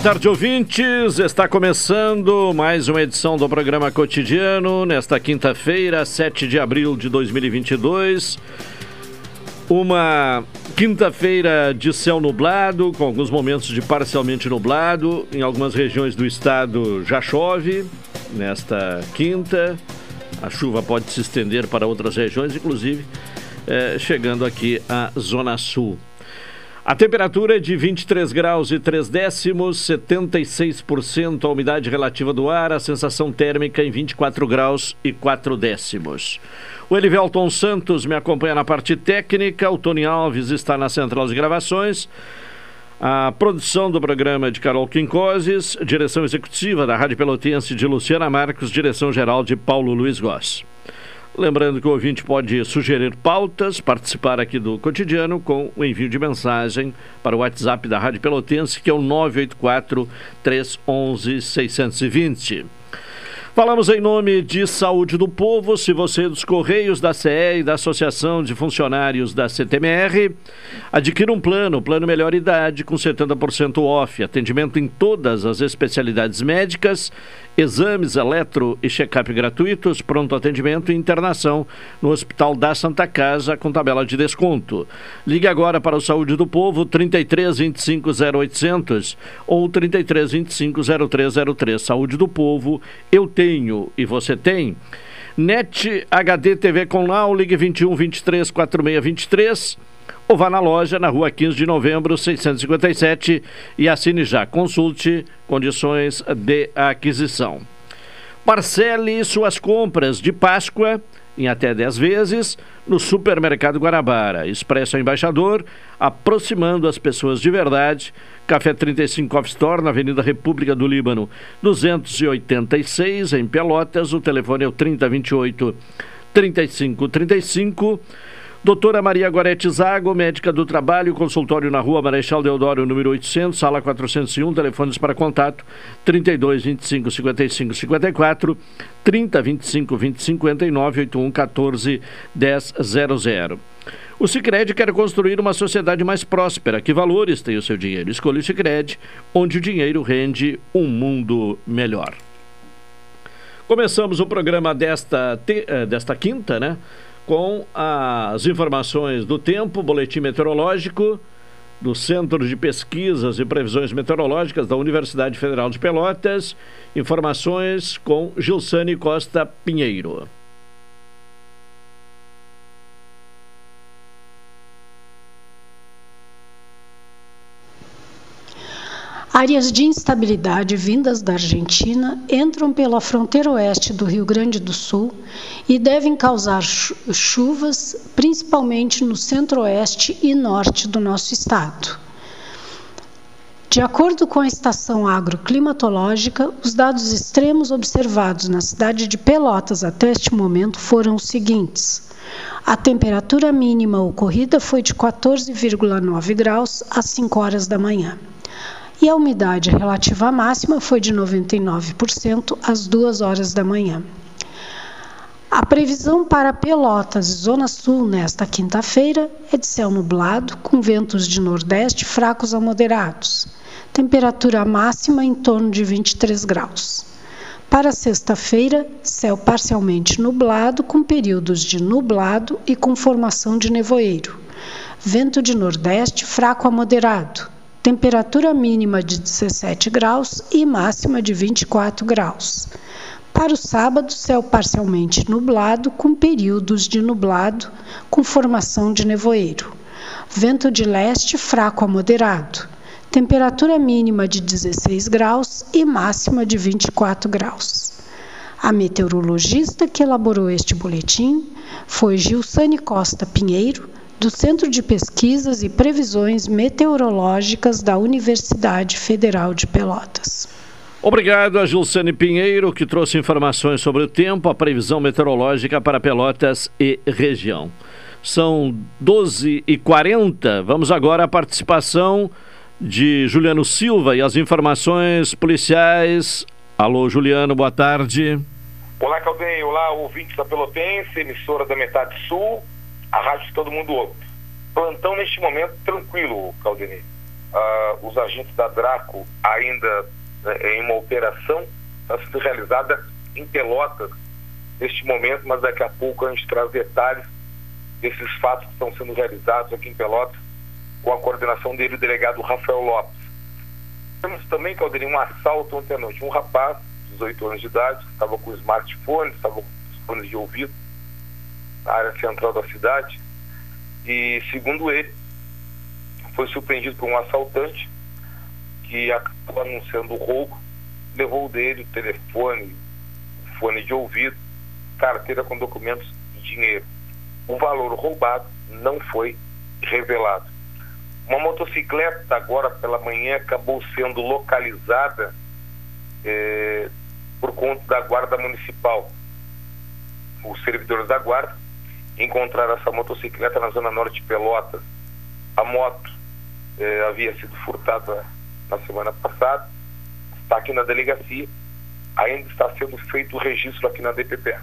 Boa tarde, ouvintes. Está começando mais uma edição do programa cotidiano nesta quinta-feira, 7 de abril de 2022. Uma quinta-feira de céu nublado, com alguns momentos de parcialmente nublado. Em algumas regiões do estado já chove nesta quinta. A chuva pode se estender para outras regiões, inclusive eh, chegando aqui à Zona Sul. A temperatura é de 23 graus e 3 décimos, 76% a umidade relativa do ar, a sensação térmica em 24 graus e 4 décimos. O Elivelton Santos me acompanha na parte técnica, o Tony Alves está na central de gravações. A produção do programa é de Carol Quincoses, direção executiva da Rádio Pelotense de Luciana Marcos, direção geral de Paulo Luiz Goss. Lembrando que o ouvinte pode sugerir pautas, participar aqui do cotidiano com o envio de mensagem para o WhatsApp da Rádio Pelotense, que é o 984 311 620. Falamos em nome de Saúde do Povo. Se você é dos Correios, da CE e da Associação de Funcionários da CTMR, adquira um plano, plano Melhor Idade, com 70% off. Atendimento em todas as especialidades médicas exames, eletro e check-up gratuitos, pronto atendimento e internação no Hospital da Santa Casa com tabela de desconto. Ligue agora para o Saúde do Povo 33 25 0800 ou 33 25 0303. Saúde do Povo, eu tenho e você tem. NET HD TV com Lau, ligue 21 23 46 23 ou vá na loja na rua 15 de novembro, 657 e assine já. Consulte condições de aquisição. Parcele suas compras de Páscoa em até 10 vezes no Supermercado Guarabara. Expresso Embaixador, aproximando as pessoas de verdade. Café 35 Off Store, na Avenida República do Líbano, 286, em Pelotas. O telefone é o 3028 3535. Doutora Maria Gorete Zago, médica do trabalho, consultório na rua Marechal Deodoro, número 800, sala 401, telefones para contato 32 25 55 54, 30 25 20 59, 81 14 10 00. O Sicredi quer construir uma sociedade mais próspera. Que valores tem o seu dinheiro? Escolha o Sicredi, onde o dinheiro rende um mundo melhor. Começamos o programa desta, te, eh, desta quinta, né? Com as informações do tempo, boletim meteorológico do Centro de Pesquisas e Previsões Meteorológicas da Universidade Federal de Pelotas. Informações com Gilsane Costa Pinheiro. Áreas de instabilidade vindas da Argentina entram pela fronteira oeste do Rio Grande do Sul e devem causar chuvas, principalmente no centro-oeste e norte do nosso estado. De acordo com a estação agroclimatológica, os dados extremos observados na cidade de Pelotas até este momento foram os seguintes. A temperatura mínima ocorrida foi de 14,9 graus às 5 horas da manhã e a umidade relativa máxima foi de 99% às 2 horas da manhã. A previsão para Pelotas e Zona Sul nesta quinta-feira é de céu nublado, com ventos de nordeste fracos a moderados. Temperatura máxima em torno de 23 graus. Para sexta-feira, céu parcialmente nublado, com períodos de nublado e com formação de nevoeiro. Vento de nordeste fraco a moderado temperatura mínima de 17 graus e máxima de 24 graus. Para o sábado, céu parcialmente nublado, com períodos de nublado, com formação de nevoeiro. Vento de leste fraco a moderado. Temperatura mínima de 16 graus e máxima de 24 graus. A meteorologista que elaborou este boletim foi Gilsane Costa Pinheiro, do Centro de Pesquisas e Previsões Meteorológicas da Universidade Federal de Pelotas. Obrigado a Gilsane Pinheiro, que trouxe informações sobre o tempo, a previsão meteorológica para Pelotas e região. São 12h40. Vamos agora à participação de Juliano Silva e as informações policiais. Alô, Juliano, boa tarde. Olá, Caldeia. Olá, ouvintes da Pelotense, emissora da Metade Sul a rádio que todo mundo ouve. Plantão neste momento tranquilo, Caldeni. Uh, os agentes da Draco ainda né, em uma operação está sendo realizada em Pelotas neste momento, mas daqui a pouco a gente traz detalhes desses fatos que estão sendo realizados aqui em Pelotas com a coordenação dele, o delegado Rafael Lopes. Temos também, Caldeni, um assalto ontem à noite. Um rapaz, 18 anos de idade, estava com smartphone, estava com fones de ouvido, área central da cidade. E, segundo ele, foi surpreendido por um assaltante que acabou anunciando o roubo, levou dele o telefone, o fone de ouvido, carteira com documentos e dinheiro. O valor roubado não foi revelado. Uma motocicleta, agora pela manhã, acabou sendo localizada eh, por conta da Guarda Municipal. Os servidores da Guarda encontraram essa motocicleta na zona norte de Pelotas. A moto eh, havia sido furtada na semana passada, está aqui na delegacia, ainda está sendo feito o registro aqui na DPP.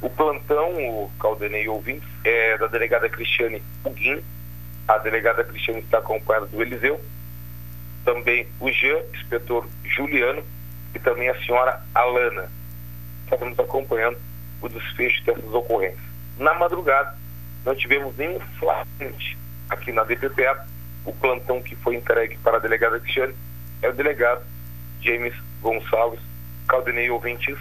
O plantão, o Caldenei ouvintes, é da delegada Cristiane Puguin, a delegada Cristiane está acompanhada do Eliseu, também o Jean, inspetor Juliano e também a senhora Alana. Estamos acompanhando o desfecho dessas ocorrências. Na madrugada, não tivemos nenhum flagrante aqui na DPPA. O plantão que foi entregue para a delegada Cristiane é o delegado James Gonçalves Caldenei Ouvintes.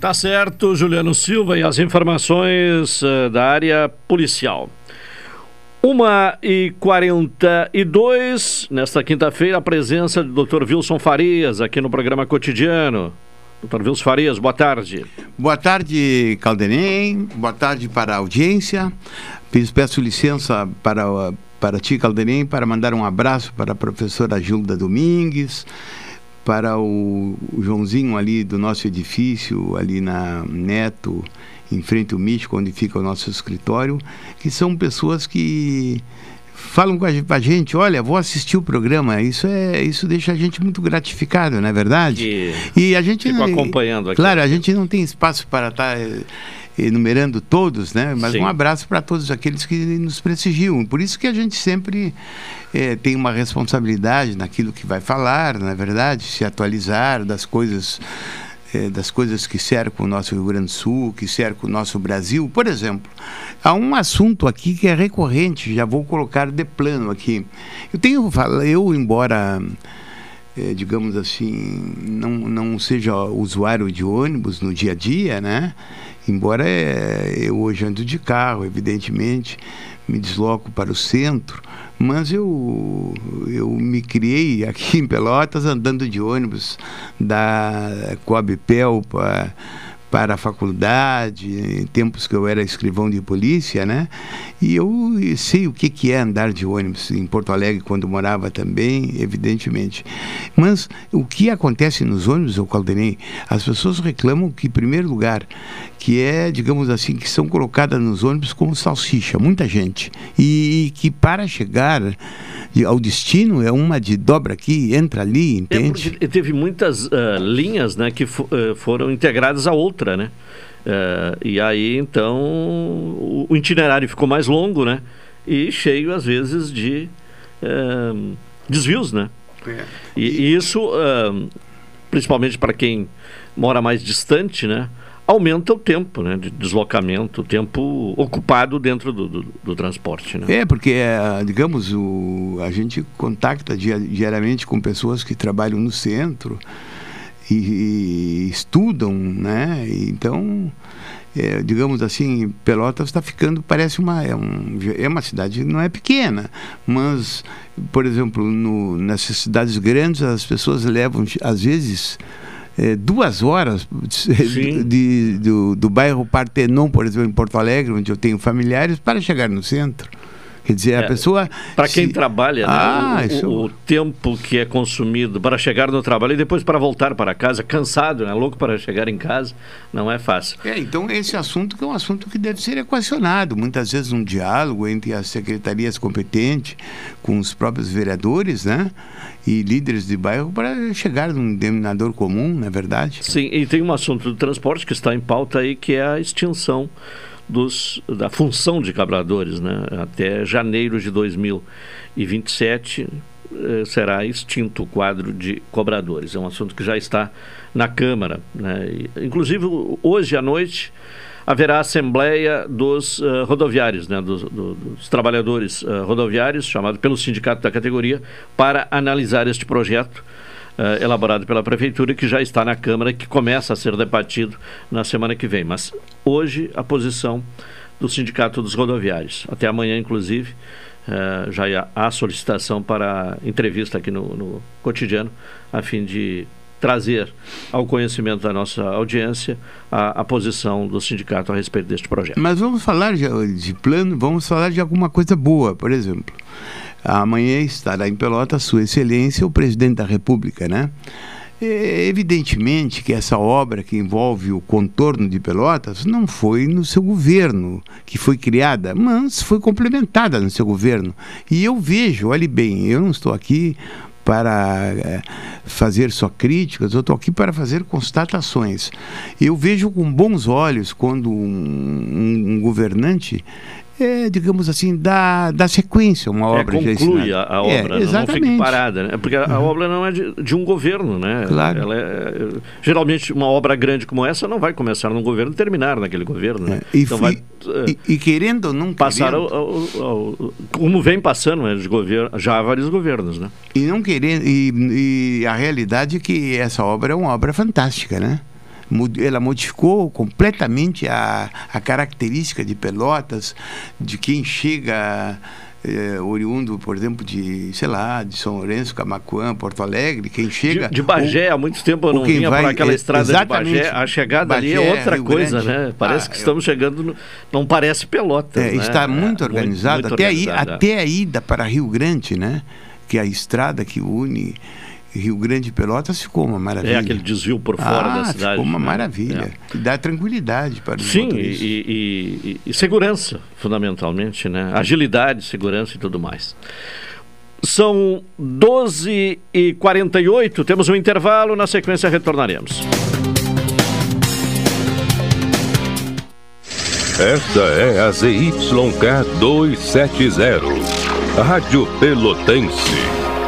Tá certo, Juliano Silva e as informações uh, da área policial. Uma e quarenta e dois, nesta quinta-feira, a presença do Dr. Wilson Farias aqui no programa Cotidiano. Doutor Vils Farias, boa tarde. Boa tarde, Caldenem. Boa tarde para a audiência. Peço licença para, para ti, Caldenem, para mandar um abraço para a professora Gilda Domingues, para o, o Joãozinho ali do nosso edifício, ali na Neto, em frente ao Místico, onde fica o nosso escritório, que são pessoas que falam com a gente, olha, vou assistir o programa. Isso é, isso deixa a gente muito gratificado, não é verdade? E, e a gente fico acompanhando aqui. Claro, a gente não tem espaço para estar tá, eh, enumerando todos, né? Mas Sim. um abraço para todos aqueles que nos prestigiam. Por isso que a gente sempre é, tem uma responsabilidade naquilo que vai falar, não é verdade? Se atualizar das coisas é, das coisas que cercam o nosso Rio Grande do Sul, que cercam o nosso Brasil. Por exemplo, há um assunto aqui que é recorrente, já vou colocar de plano aqui. Eu tenho, eu embora, é, digamos assim, não, não seja usuário de ônibus no dia a dia, né? Embora é, eu hoje ando de carro, evidentemente, me desloco para o centro, mas eu, eu me criei aqui em Pelotas andando de ônibus da Coabipel para para a faculdade, em tempos que eu era escrivão de polícia, né? E eu sei o que, que é andar de ônibus em Porto Alegre, quando morava também, evidentemente. Mas o que acontece nos ônibus, o Caldenei, as pessoas reclamam que, em primeiro lugar, que é, digamos assim, que são colocadas nos ônibus como salsicha, muita gente. E que para chegar ao destino é uma de dobra aqui, entra ali, é, entende? É teve muitas uh, linhas né, que uh, foram integradas a outra, né? Uh, e aí, então, o, o, itinerário ficou mais longo, né? E cheio, às vezes, de desvios, né? É. E, e, isso, principalmente para quem mora mais distante, né? Aumenta o tempo né, de deslocamento, o tempo ocupado dentro do, do, do transporte. Né? É, porque, é, digamos, o, a gente contacta diariamente com pessoas que trabalham no centro e, e estudam, né? Então, é, digamos assim, Pelotas está ficando, parece uma é, um, é uma cidade não é pequena, mas, por exemplo, no, nessas cidades grandes as pessoas levam às vezes é, duas horas de, de, do, do bairro Partenon, por exemplo, em Porto Alegre, onde eu tenho familiares, para chegar no centro. Quer dizer, é, a pessoa. Para quem se... trabalha, né, ah, o, isso... o, tempo que é consumido para chegar no trabalho e depois para voltar para casa, cansado, né, louco para chegar em casa, não é fácil. É, então esse assunto que é um assunto que deve ser equacionado, muitas vezes um diálogo entre as secretarias competentes com os próprios vereadores, né? E líderes de bairro para chegar num denominador comum, não é verdade? Sim, e tem um assunto do transporte que está em pauta aí, que é a extinção dos, da função de cabradores. Né? Até janeiro de 2027 eh, será extinto o quadro de cobradores. É um assunto que já está na Câmara. Né? Inclusive, hoje à noite haverá assembleia dos uh, rodoviários, né, dos, do, dos trabalhadores uh, rodoviários, chamado pelo sindicato da categoria, para analisar este projeto uh, elaborado pela Prefeitura, que já está na Câmara que começa a ser debatido na semana que vem. Mas hoje a posição do Sindicato dos Rodoviários. Até amanhã, inclusive, uh, já há solicitação para entrevista aqui no, no cotidiano, a fim de trazer ao conhecimento da nossa audiência a, a, posição do sindicato a respeito deste projeto. Mas vamos falar de, de plano, vamos falar de alguma coisa boa, por exemplo. Amanhã estará em Pelota Sua Excelência, o presidente da República, né? Evidentemente que essa obra que envolve o contorno de Pelotas não foi no seu governo que foi criada, mas foi complementada no seu governo. E eu vejo, olhe bem, eu não estou aqui para é, fazer só críticas, eu estou aqui para fazer constatações. Eu vejo com bons olhos quando um, um governante é, digamos assim, dá, dá sequência uma é, obra. É, conclui a, a, obra, é, exatamente. não fique parada, né? Porque a, a uhum. obra não é de, de, um governo, né? Claro. É, geralmente, uma obra grande como essa não vai começar num governo e terminar naquele governo, né? É, e, então vai, e, e, querendo ou não passar querendo... Ao, ao, ao, como vem passando né, de governo, já há vários governos, né? E não querendo e, e a realidade é que essa obra é uma obra fantástica, né? Ela modificou completamente a, a característica de Pelotas, de quem chega é, oriundo, por exemplo, de, sei lá, de São Lourenço, Camacuã, Porto Alegre, quem chega... De, de Bagé, há muito tempo eu não vinha vai, por aquela é, estrada de Bagé, a chegada Bagé, ali é outra Rio coisa, Grande. né? Parece ah, que estamos chegando, no, não parece Pelotas, é, né? Está muito organizado, muito, muito até, organizado, aí, até a ida para Rio Grande, né? Que é a estrada que une Rio Grande e Pelotas ficou uma maravilha. É aquele desvio por fora ah, da cidade. Ficou uma né? maravilha. É. dá tranquilidade para os Sim, e, e, e, segurança, fundamentalmente, né? Agilidade, segurança e tudo mais. São 12 e 48 temos um intervalo, na sequência retornaremos. Esta é a ZYK 270, Rádio Pelotense.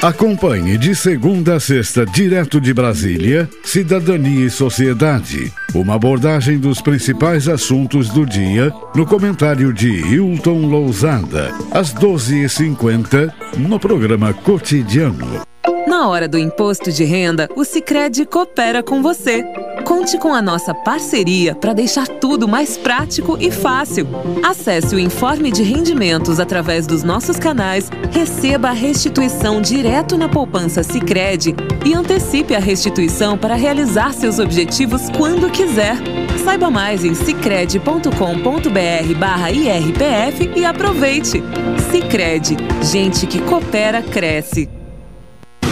Acompanhe de segunda a sexta, direto de Brasília, Cidadania e Sociedade. Uma abordagem dos principais assuntos do dia no comentário de Hilton Lousada, às 12h50, no programa Cotidiano. Na hora do imposto de renda, o Sicredi coopera com você. Conte com a nossa parceria para deixar tudo mais prático e fácil. Acesse o informe de rendimentos através dos nossos canais, receba a restituição direto na poupança Sicredi e antecipe a restituição para realizar seus objetivos quando quiser. Saiba mais em sicredi.com.br/irpf e aproveite. Sicredi, gente que coopera cresce.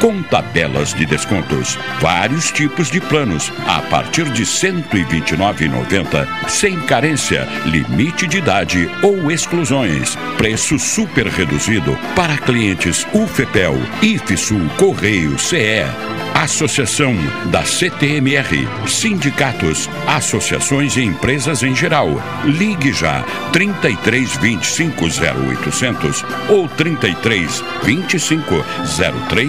com tabelas de descontos. Vários tipos de planos a partir de R$ 129,90, sem carência, limite de idade ou exclusões. Preço super reduzido para clientes UFEPEL, IFSUL, Correio, CE. Associação da CTMR, sindicatos, associações e empresas em geral. Ligue já 33 25 0800 ou 33 25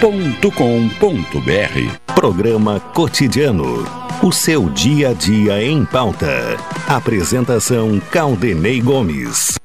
www.sdpworld.com.br. Programa Cotidiano. O seu dia a dia em pauta. Apresentação Caldenei Gomes.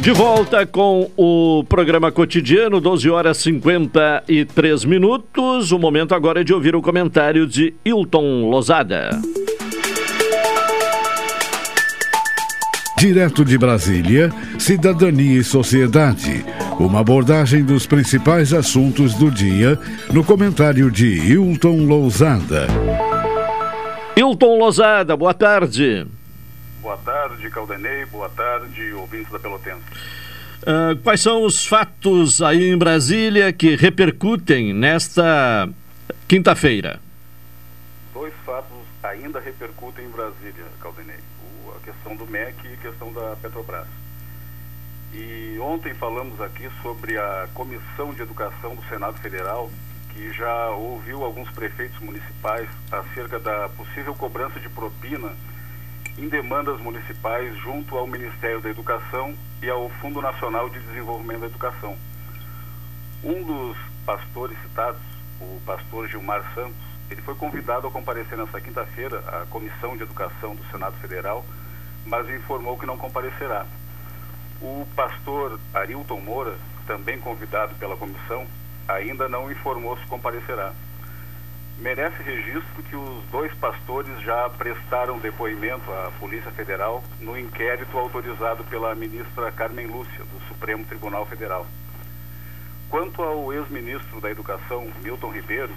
De volta com o programa cotidiano, 12 horas 53 minutos. O momento agora é de ouvir o comentário de Hilton Lozada. Direto de Brasília, Cidadania e Sociedade. Uma abordagem dos principais assuntos do dia no comentário de Hilton Lousada. Hilton Lousada, boa tarde. Boa tarde, Caldenei. Boa tarde, ouvintes da Pelotense. Uh, quais são os fatos aí em Brasília que repercutem nesta quinta-feira? Dois fatos ainda repercutem em Brasília, Caldenei. O, a questão do MEC e a questão da Petrobras. E ontem falamos aqui sobre a Comissão de Educação do Senado Federal, que já ouviu alguns prefeitos municipais acerca da possível cobrança de propina em demandas municipais junto ao Ministério da Educação e ao Fundo Nacional de Desenvolvimento da Educação. Um dos pastores citados, o pastor Gilmar Santos, ele foi convidado a comparecer nesta quinta-feira à Comissão de Educação do Senado Federal, mas informou que não comparecerá. O pastor Arilton Moura, também convidado pela comissão, ainda não informou se comparecerá. Merece registro que os dois pastores já prestaram depoimento à Polícia Federal no inquérito autorizado pela ministra Carmen Lúcia, do Supremo Tribunal Federal. Quanto ao ex-ministro da Educação, Milton Ribeiro,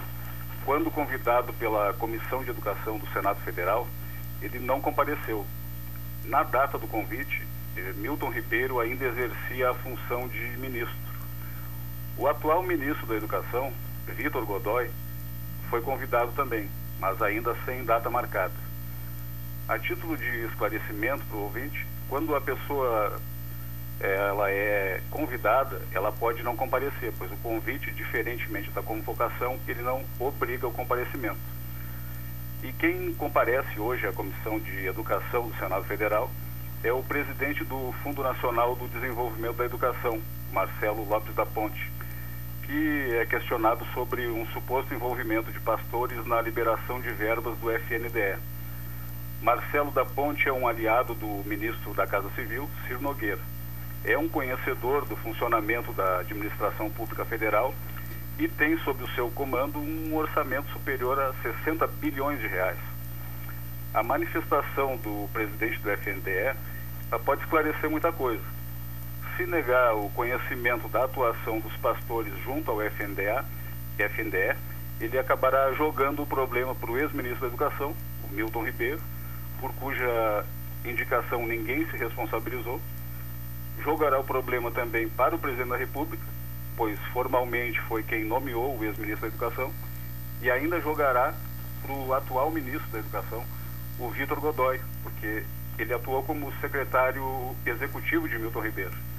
quando convidado pela Comissão de Educação do Senado Federal, ele não compareceu. Na data do convite, eh, Milton Ribeiro ainda exercia a função de ministro. O atual ministro da Educação, Vitor Godoy, foi convidado também, mas ainda sem data marcada. A título de esclarecimento para o ouvinte, quando a pessoa ela é convidada, ela pode não comparecer, pois o convite, diferentemente da convocação, ele não obriga o comparecimento. E quem comparece hoje à Comissão de Educação do Senado Federal é o presidente do Fundo Nacional do Desenvolvimento da Educação, Marcelo Lopes da Ponte que é questionado sobre um suposto envolvimento de pastores na liberação de verbas do FNDE. Marcelo da Ponte é um aliado do ministro da Casa Civil, Ciro Nogueira. É um conhecedor do funcionamento da administração pública federal e tem sob o seu comando um orçamento superior a 60 bilhões de reais. A manifestação do presidente do FNDE pode esclarecer muita coisa se negar o conhecimento da atuação dos pastores junto ao FNDA, FNDE, ele acabará jogando o problema para o ex-ministro da Educação, o Milton Ribeiro, por cuja indicação ninguém se responsabilizou. Jogará o problema também para o presidente da República, pois formalmente foi quem nomeou o ex-ministro da Educação, e ainda jogará para o atual ministro da Educação, o Vitor Godoy, porque ele atuou como secretário executivo de Milton Ribeiro.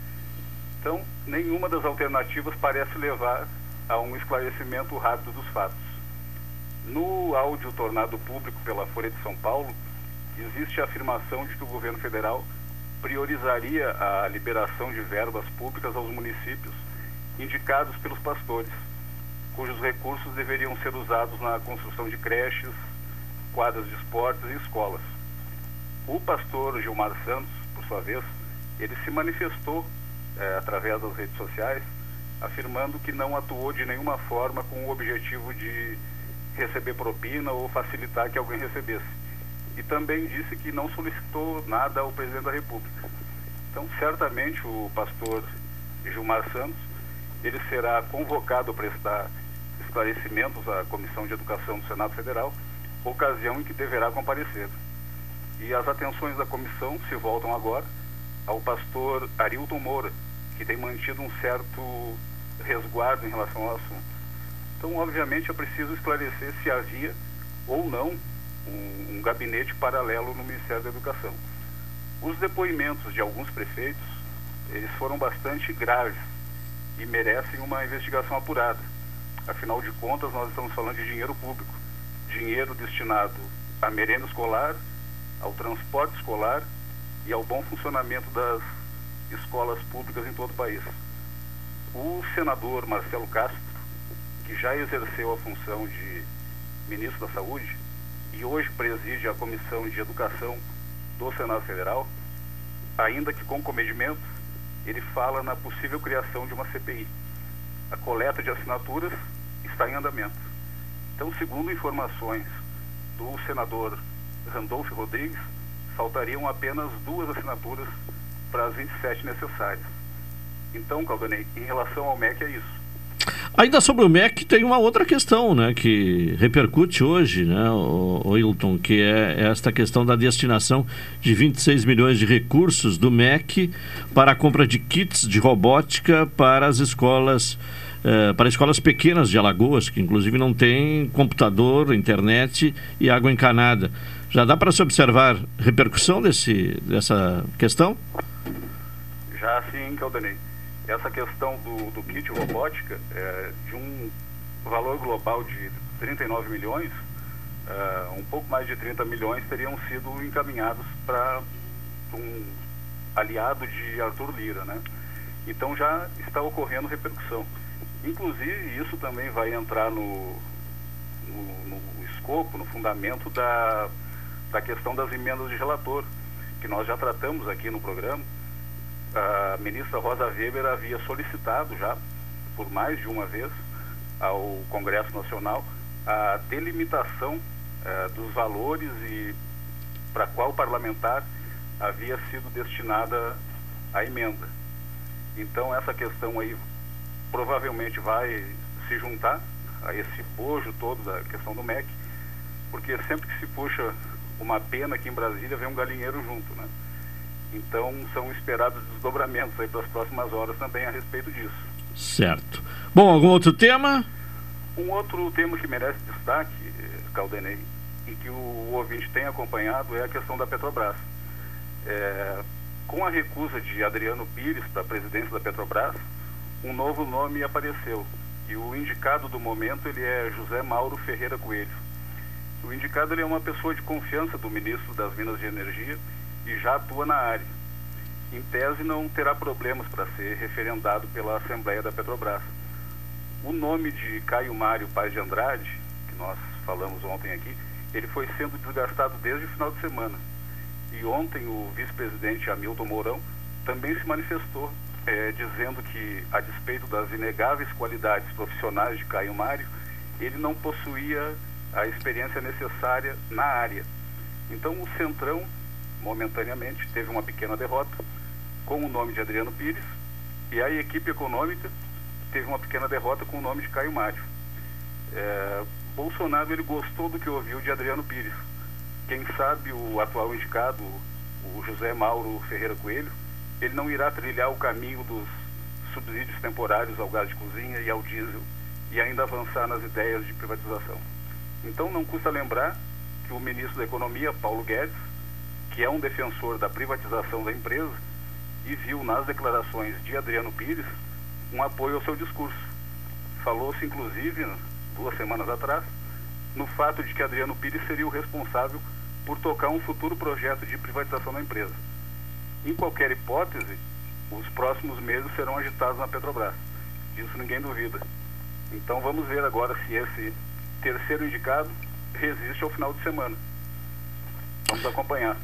Então, nenhuma das alternativas parece levar a um esclarecimento rápido dos fatos. No áudio tornado público pela Folha de São Paulo, existe a afirmação de que o governo federal priorizaria a liberação de verbas públicas aos municípios indicados pelos pastores, cujos recursos deveriam ser usados na construção de creches, quadras de esportes e escolas. O pastor Gilmar Santos, por sua vez, ele se manifestou é, através das redes sociais, afirmando que não atuou de nenhuma forma com o objetivo de receber propina ou facilitar que alguém recebesse. E também disse que não solicitou nada ao presidente da República. Então, certamente, o pastor Gilmar Santos, ele será convocado para prestar esclarecimentos à Comissão de Educação do Senado Federal, ocasião em que deverá comparecer. E as atenções da comissão se voltam agora ao pastor Arilton Moura, que tem mantido um certo resguardo em relação ao assunto. Então, obviamente, é preciso esclarecer se havia ou não um, um gabinete paralelo no Ministério da Educação. Os depoimentos de alguns prefeitos, eles foram bastante graves e merecem uma investigação apurada. Afinal de contas, nós estamos falando de dinheiro público, dinheiro destinado à merenda escolar, ao transporte escolar e ao bom funcionamento das escolas públicas em todo o país. O senador Marcelo Castro, que já exerceu a função de ministro da Saúde e hoje preside a Comissão de Educação do Senado Federal, ainda que com comedimento, ele fala na possível criação de uma CPI. A coleta de assinaturas está em andamento. Então, segundo informações do senador Randolfo Rodrigues, faltariam apenas duas assinaturas para as 27 necessárias. Então, Caldanei, em relação ao MEC é isso. Ainda sobre o MEC tem uma outra questão, né, que repercute hoje, né, o, Hilton, que é esta questão da destinação de 26 milhões de recursos do MEC para a compra de kits de robótica para as escolas eh, para escolas pequenas de Alagoas, que inclusive não tem computador, internet e água encanada. Já dá para se observar repercussão desse, dessa questão? Já sim, Caldanei. Essa questão do, do kit robótica, é, de um valor global de 39 milhões, é, um pouco mais de 30 milhões teriam sido encaminhados para um aliado de Arthur Lira, né? Então já está ocorrendo repercussão. Inclusive, isso também vai entrar no, no, no escopo, no fundamento da, da questão das emendas de relator, que nós já tratamos aqui no programa. A ministra Rosa Weber havia solicitado já, por mais de uma vez, ao Congresso Nacional a delimitação eh, dos valores e para qual parlamentar havia sido destinada a emenda. Então essa questão aí provavelmente vai se juntar a esse bojo todo da questão do MEC, porque sempre que se puxa uma pena aqui em Brasília vem um galinheiro junto, né? Então são esperados desdobramentos aí para as próximas horas também a respeito disso. Certo. Bom, algum outro tema? Um outro tema que merece destaque, Caldenei, e que o ouvinte tem acompanhado é a questão da Petrobras. É, com a recusa de Adriano Pires para a presidência da Petrobras, um novo nome apareceu. E o indicado do momento ele é José Mauro Ferreira Coelho. O indicado é uma pessoa de confiança do ministro das Minas de Energia e já atua na área. Em tese, não terá problemas para ser referendado pela Assembleia da Petrobras. O nome de Caio Mário Paz de Andrade, que nós falamos ontem aqui, ele foi sendo desgastado desde o final de semana. E ontem o vice-presidente Hamilton Mourão também se manifestou, é, dizendo que, a despeito das inegáveis qualidades profissionais de Caio Mário, ele não possuía a experiência necessária na área. Então o Centrão, momentaneamente, teve uma pequena derrota com o nome de Adriano Pires e a equipe econômica teve uma pequena derrota com o nome de Caio Mário. É, Bolsonaro ele gostou do que ouviu de Adriano Pires. Quem sabe o atual indicado, o José Mauro Ferreira Coelho, ele não irá trilhar o caminho dos subsídios temporários ao gás de cozinha e ao diesel e ainda avançar nas ideias de privatização. Então não custa lembrar que o ministro da Economia, Paulo Guedes, que é um defensor da privatização da empresa, e viu nas declarações de Adriano Pires um apoio ao seu discurso. Falou-se, inclusive, duas semanas atrás, no fato de que Adriano Pires seria o responsável por tocar um futuro projeto de privatização da empresa. Em qualquer hipótese, os próximos meses serão agitados na Petrobras. Disso ninguém duvida. Então vamos ver agora se esse terceiro indicado resiste ao final de semana. Vamos acompanhar.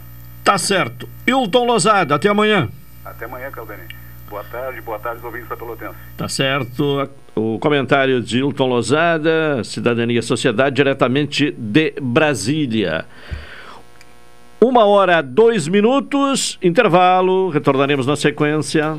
Tá certo. Hilton Lozada, até amanhã. Até amanhã, Caldenei. Boa tarde, boa tarde, ouvintes da Pelotense. Tá certo. O comentário de Hilton Lozada, Cidadania e Sociedade, diretamente de Brasília. Uma hora, dois minutos, intervalo, retornaremos na sequência.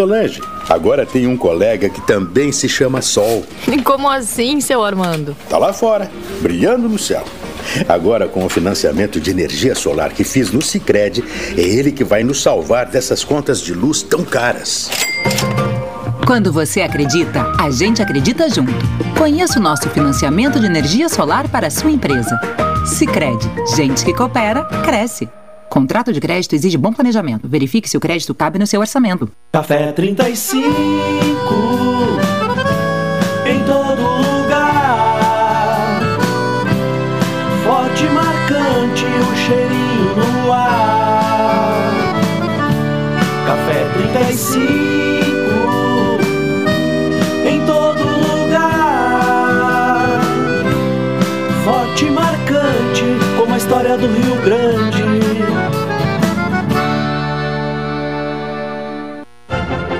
Solange, agora tem um colega que também se chama Sol. Como assim, seu Armando? Tá lá fora, brilhando no céu. Agora, com o financiamento de energia solar que fiz no Cicred, é ele que vai nos salvar dessas contas de luz tão caras. Quando você acredita, a gente acredita junto. Conheça o nosso financiamento de energia solar para a sua empresa. Cicred, gente que coopera, cresce. Contrato de crédito exige bom planejamento. Verifique se o crédito cabe no seu orçamento. Café 35 em todo lugar. Forte, marcante, o cheirinho no ar. Café 35 em todo lugar. Forte, marcante, como a história do Rio Grande.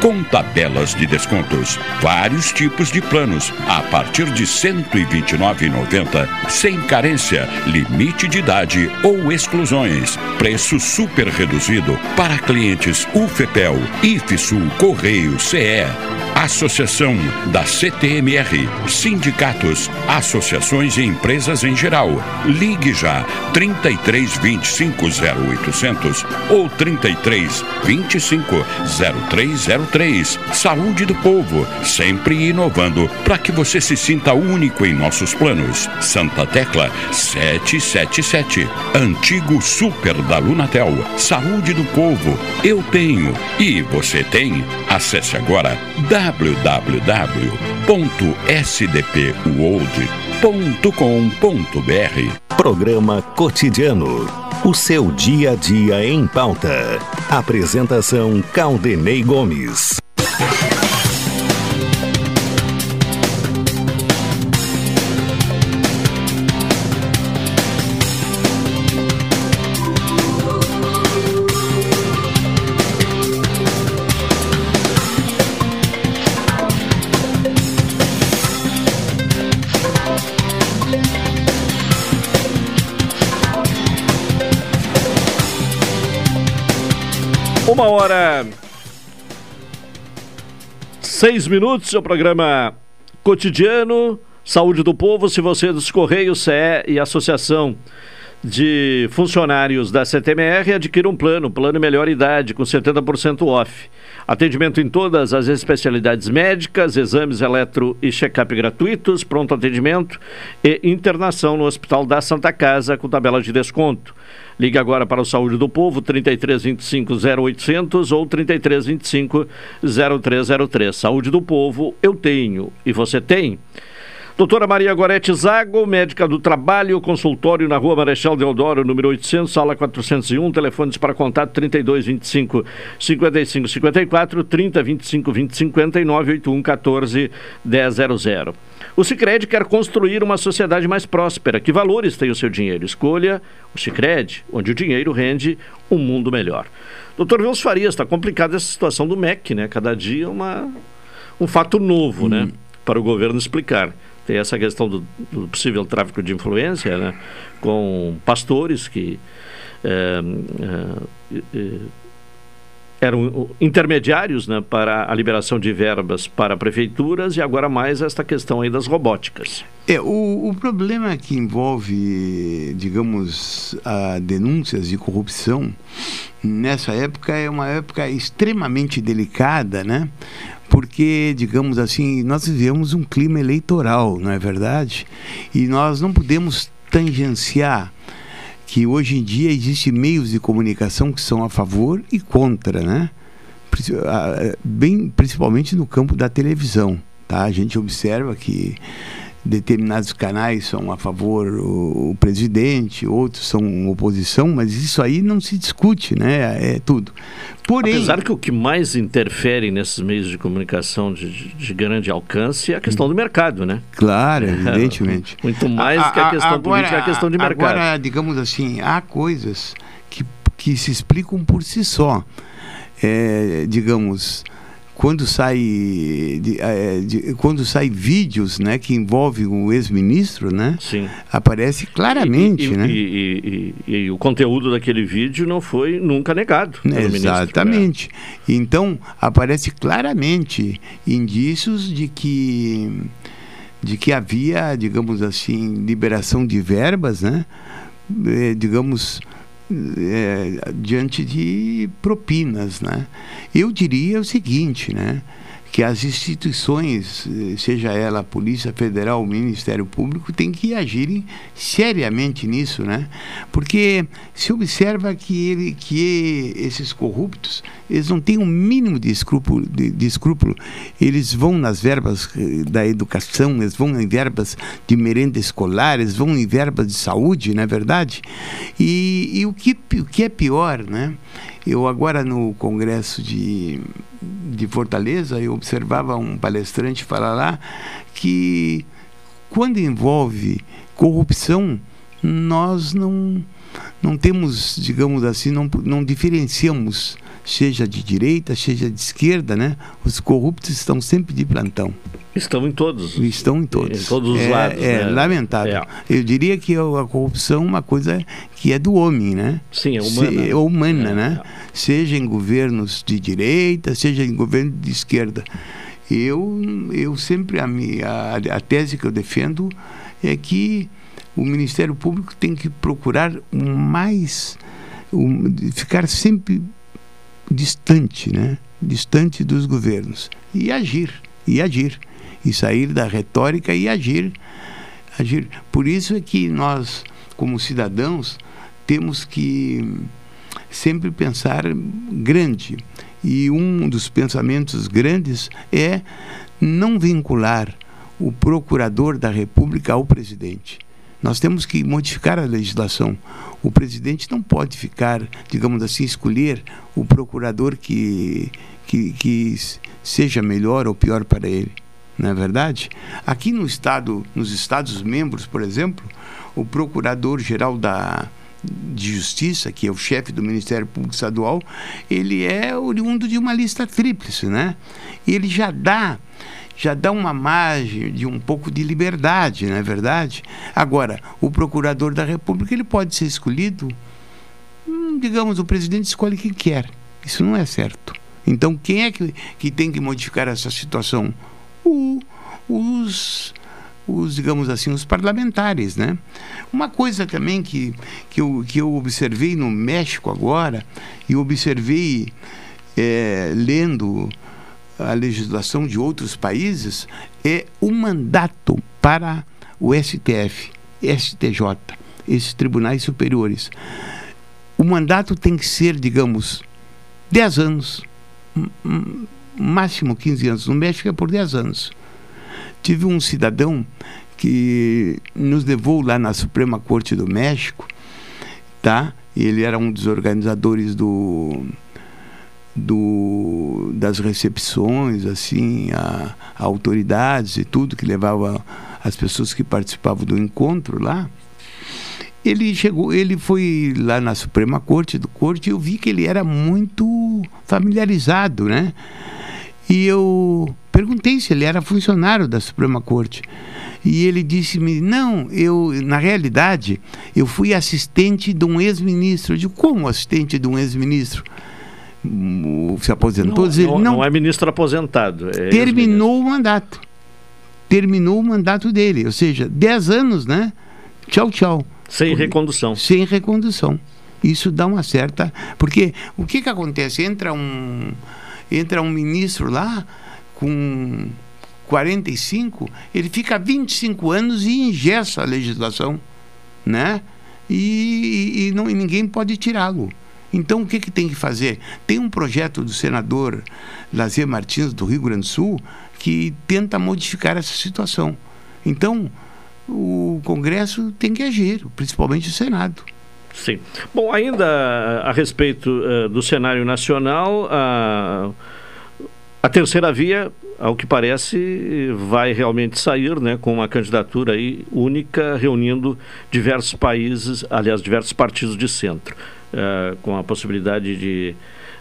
com tabelas de descontos, vários tipos de planos a partir de R$ 129,90 sem carência, limite de idade ou exclusões. Preço super reduzido para clientes UFEPEL, IFSUL, Correio, CE. Associação da CTMR, sindicatos, associações e empresas em geral. Ligue já 33 25 0800 ou 33 25 0303. Saúde do povo, sempre inovando para que você se sinta único em nossos planos. Santa Tecla 777. Antigo Super da Lunatel. Saúde do povo, eu tenho e você tem. Acesse agora www.sdpworld.com.br. Programa Cotidiano. O seu dia a dia em pauta. Apresentação Caldenei Gomes. Uma hora. Seis minutos, seu programa cotidiano. Saúde do Povo, se você é dos Correios, CE e Associação de Funcionários da CTMR, adquira um plano, plano melhor idade, com 70% off. Atendimento em todas as especialidades médicas, exames eletro e check-up gratuitos, pronto atendimento e internação no Hospital da Santa Casa com tabela de desconto. Ligue agora para o Saúde do Povo, 3325 0800 ou 3325 0303. Saúde do Povo, eu tenho e você tem. Doutora Maria Gorete Zago, médica do trabalho, consultório na rua Marechal Deodoro, número 800, sala 401, telefones para contato 3225 5554, 3025 2059, 81 14 100. O Sicredi quer construir uma sociedade mais próspera. Que valores tem o seu dinheiro? Escolha o Sicredi, onde o dinheiro rende um mundo melhor. Doutor Wilson Farias, está complicada essa situação do MEC, né? Cada dia uma, um fato novo, hum. né? Para o governo explicar. Tem essa questão do, do possível tráfico de influência, né? Com pastores que é, é, eram intermediários né, para a liberação de verbas para prefeituras e agora mais esta questão aí das robóticas. É, o, o problema que envolve, digamos, denúncias de corrupção nessa época é uma época extremamente delicada, né? Porque, digamos assim, nós vivemos um clima eleitoral, não é verdade? E nós não podemos tangenciar que hoje em dia existem meios de comunicação que são a favor e contra, né? Bem, principalmente no campo da televisão, tá? A gente observa que determinados canais são a favor o, o, presidente, outros são oposição, mas isso aí não se discute, né? É tudo. Porém, Apesar que o que mais interfere nesses meios de comunicação de, de grande alcance é a questão do mercado, né? Claro, evidentemente. Muito mais a, que a questão agora, política, é a questão de mercado. Agora, digamos assim, há coisas que, que se explicam por si só. É, digamos, quando sai de, é, de, quando sai vídeos né que envolve o ex-ministro né Sim. aparece claramente e, e, né e, e, o conteúdo daquele vídeo não foi nunca negado exatamente ministro, né? então aparece claramente indícios de que de que havia digamos assim liberação de verbas né é, digamos é, diante de propinas, né? Eu diria o seguinte, né? Que as instituições, eh, seja ela a Polícia Federal, o Ministério Público, tem que agirem seriamente nisso, né? Porque se observa que, ele, que esses corruptos, eles não têm um mínimo de escrúpulo, de, de escrúpulo. Eles vão nas verbas eh, da educação, eles vão em verbas de merenda escolar, eles vão em verbas de saúde, não é verdade? E, e o, que, o que é pior, né? Eu agora no congresso de, de Fortaleza, eu observava um palestrante falar lá que quando envolve corrupção, nós não, não temos, digamos assim, não, não diferenciamos seja de direita, seja de esquerda, né? Os corruptos estão sempre de plantão. Estão em todos. Estão em todos. Em todos os é, lados. É né? lamentável. É. Eu diria que a corrupção é uma coisa que é do homem, né? Sim, é humana. Se, é humana, né? Seja em governos de direita, seja em governo de esquerda. Eu, eu sempre, a, minha, a tese que eu defendo é que o Ministério Público tem que procurar mais, um, ficar sempre distante, né? Distante dos governos e agir, e agir, e sair da retórica e agir, agir. Por isso é que nós, como cidadãos, temos que sempre pensar grande. E um dos pensamentos grandes é não vincular o procurador da República ao presidente. Nós temos que modificar a legislação. O presidente não pode ficar, digamos assim, escolher o procurador que, que, que seja melhor ou pior para ele. Não é verdade? Aqui no estado, nos Estados membros, por exemplo, o procurador-geral da, de Justiça, que é o chefe do Ministério Público Estadual, ele é oriundo de uma lista tríplice, né? Ele já dá já dá uma margem de um pouco de liberdade, não é verdade? Agora, o procurador da República ele pode ser escolhido, hum, digamos, o presidente escolhe quem quer. Isso não é certo. Então, quem é que, que tem que modificar essa situação? O, os, os, digamos assim, os parlamentares, né? Uma coisa também que, que, eu, que eu observei no México agora, e observei é, lendo a legislação de outros países, é o mandato para o STF, STJ, esses tribunais superiores. O mandato tem que ser, digamos, 10 anos, máximo 15 anos. No México é por 10 anos. Tive um cidadão que nos levou lá na Suprema Corte do México, tá? Ele era um dos organizadores do do, das recepções, assim, a, a, autoridades e tudo que levava as pessoas que participavam do encontro lá. Ele chegou, ele foi lá na Suprema Corte do Corte e eu vi que ele era muito familiarizado, né? E eu perguntei se ele era funcionário da Suprema Corte. E ele disse-me: Não, eu, na realidade, eu fui assistente de um ex-ministro. Digo: Como assistente de um ex-ministro? Se aposentou. Não, não, não, não é ministro aposentado. É terminou o mandato. Terminou o mandato dele. Ou seja, 10 anos, né? Tchau, tchau. Sem porque, recondução. Sem recondução. Isso dá uma certa. Porque o que, que acontece? Entra um, entra um ministro lá com 45, ele fica 25 anos e ingessa a legislação. Né? E, e, e não, e ninguém pode tirá-lo. Então, o que, que tem que fazer? Tem um projeto do senador Lazier Martins, do Rio Grande do Sul, que tenta modificar essa situação. Então, o Congresso tem que agir, principalmente o Senado. Sim. Bom, ainda a respeito uh, do cenário nacional, uh, a terceira via, ao que parece, vai realmente sair né, com uma candidatura aí única, reunindo diversos países, aliás, diversos partidos de centro. Eh, com a possibilidade de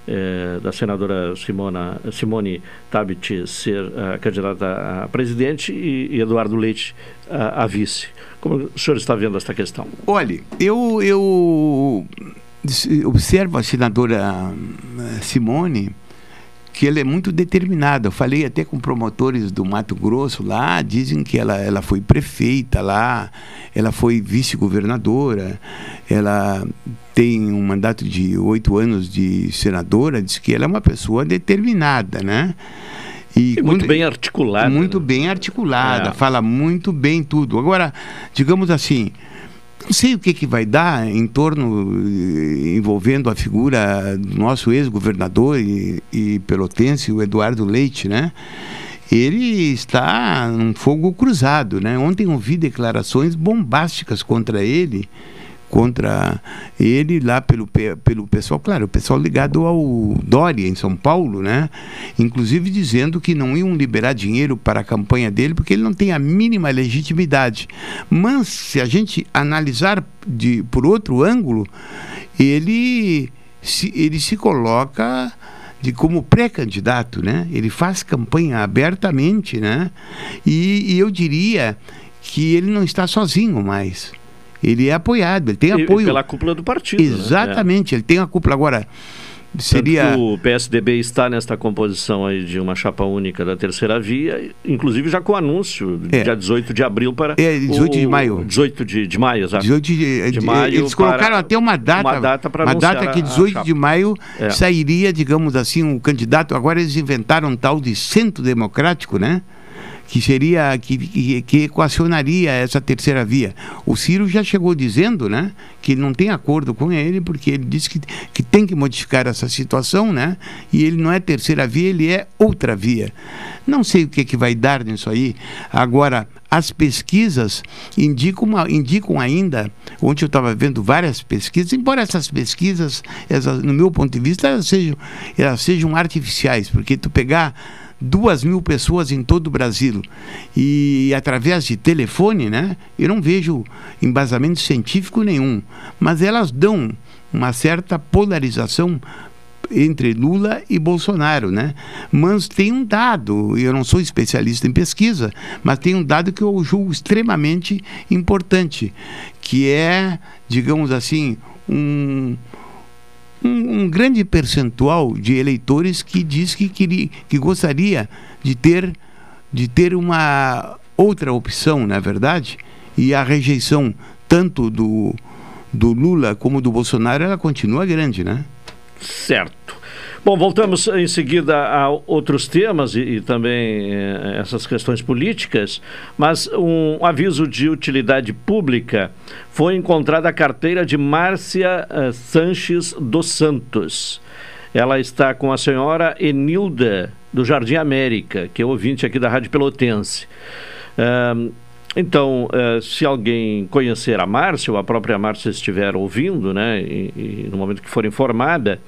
eh, da senadora Simona, Simone Tabit ser uh, candidata a presidente e, e Eduardo Leite a, a, vice. Como o senhor está vendo esta questão? Olhe, eu, eu observo a senadora Simone que ela é muito determinada. Eu falei até com promotores do Mato Grosso lá, dizem que ela, ela foi prefeita lá, ela foi vice-governadora, ela tem um mandato de oito anos de senadora, diz que ela é uma pessoa determinada, né? E, e muito bem articulada. Muito né? bem articulada, é. fala muito bem tudo. Agora, digamos assim, não sei o que, que vai dar em torno, eh, envolvendo a figura do nosso ex-governador e, e pelotense, o Eduardo Leite, né? Ele está num fogo cruzado, né? Ontem ouvi declarações bombásticas contra ele, contra ele lá pelo, pelo pessoal, claro, o pessoal ligado ao Dória em São Paulo, né? Inclusive dizendo que não iam liberar dinheiro para a campanha dele porque ele não tem a mínima legitimidade. Mas se a gente analisar de por outro ângulo, ele se, ele se coloca de como pré-candidato, né? Ele faz campanha abertamente, né? E, e eu diria que ele não está sozinho mais ele é apoiado, ele tem apoio. E pela cúpula do partido. Né? Exatamente, né? ele tem a cúpula. Agora, seria. o PSDB está nesta composição aí de uma chapa única da terceira via, inclusive já com anúncio, é. dia 18 de abril para. É, 18 o... de maio. 18 de, de maio, exato. 18 de, de maio. Eles colocaram até uma data. Uma data para Uma data que 18 de maio é. sairia, digamos assim, um candidato. Agora eles inventaram um tal de centro democrático, né? Que seria que, que, que, equacionaria essa terceira via. O Ciro já chegou dizendo, né, que não tem acordo com ele porque ele disse que, que tem que modificar essa situação, né? E ele não é terceira via, ele é outra via. Não sei o que, que vai dar nisso aí. Agora, as pesquisas indicam, uma, indicam ainda, ontem eu estava vendo várias pesquisas, embora essas pesquisas, essas, no meu ponto de vista, elas sejam, elas sejam artificiais, porque tu pegar duas mil pessoas em todo o Brasil e através de telefone, né? Eu não vejo embasamento científico nenhum, mas elas dão uma certa polarização entre Lula e Bolsonaro, né? Mas tem um dado, eu não sou especialista em pesquisa, mas tem um dado que eu julgo extremamente importante, que é, digamos assim, um, um, um, grande percentual de eleitores que diz que queria, que gostaria de ter de ter uma outra opção, na é verdade, e a rejeição tanto do do Lula como do Bolsonaro ela continua grande, né? Certo. Bom, voltamos em seguida a outros temas e, e também eh, essas questões políticas, mas um aviso de utilidade pública foi encontrada a carteira de Márcia eh, Sanches dos Santos. Ela está com a senhora Enilda do Jardim América, que é ouvinte aqui da Rádio Pelotense. Então, uh, se alguém conhecer a Márcia, ou a própria Márcia estiver ouvindo, né, e, e, no momento que for informada,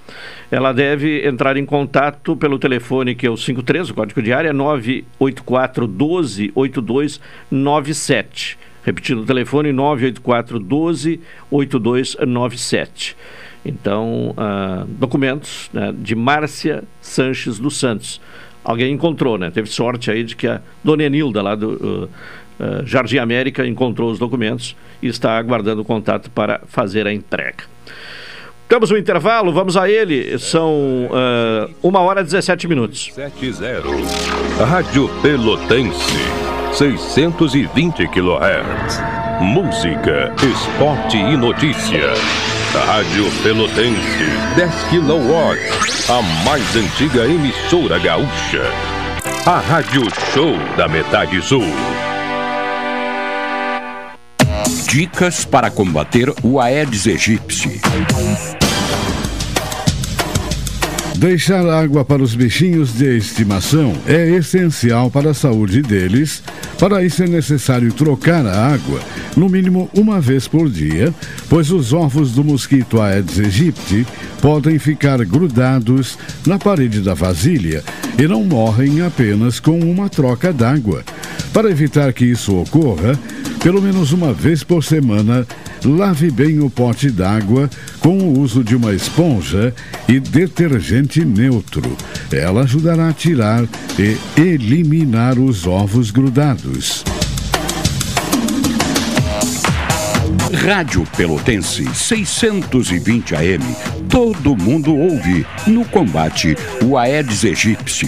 ela deve entrar em contato pelo telefone que é o 53, o código de área 984 12 8297. Repetindo o telefone 984 12 8297. Então, uh, documentos né, de Márcia Sanches dos Santos. Alguém encontrou, né? Teve sorte aí de que a dona Enilda lá do. Uh, uh, Jardim América encontrou os documentos e está aguardando o contato para fazer a entrega. Temos um intervalo, vamos a ele. São uh, uma hora e 17 minutos. 70. Rádio Pelotense, 620 kHz. Música, esporte e notícia. Rádio Pelotense, 10 kW. A mais antiga emissora gaúcha. A Rádio Show da Metade Sul. Dicas para combater o Aedes aegypti. Deixar água para os bichinhos de estimação é essencial para a saúde deles. Para isso é necessário trocar a água, no mínimo uma vez por dia, pois os ovos do mosquito Aedes aegypti podem ficar grudados na parede da vasilha e não morrem apenas com uma troca d'água. Para evitar que isso ocorra, pelo menos uma vez por semana, lave bem o pote d'água com o uso de uma esponja e detergente neutro. Ela ajudará a tirar e eliminar os ovos grudados. Rádio Pelotense 620 AM. Todo mundo ouve no combate o Aedes aegypti.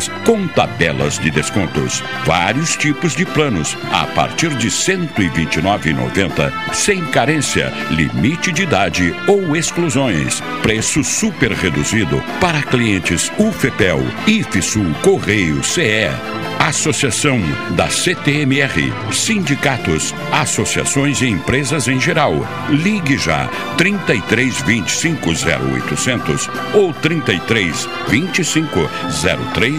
com tabelas de descontos. Vários tipos de planos a partir de R$ 129,90, sem carência, limite de idade ou exclusões. Preço super reduzido para clientes UFEPEL, IFSUL, Correio, CE. Associação da CTMR, sindicatos, associações e empresas em geral. Ligue já 33 25 0800 ou 33 25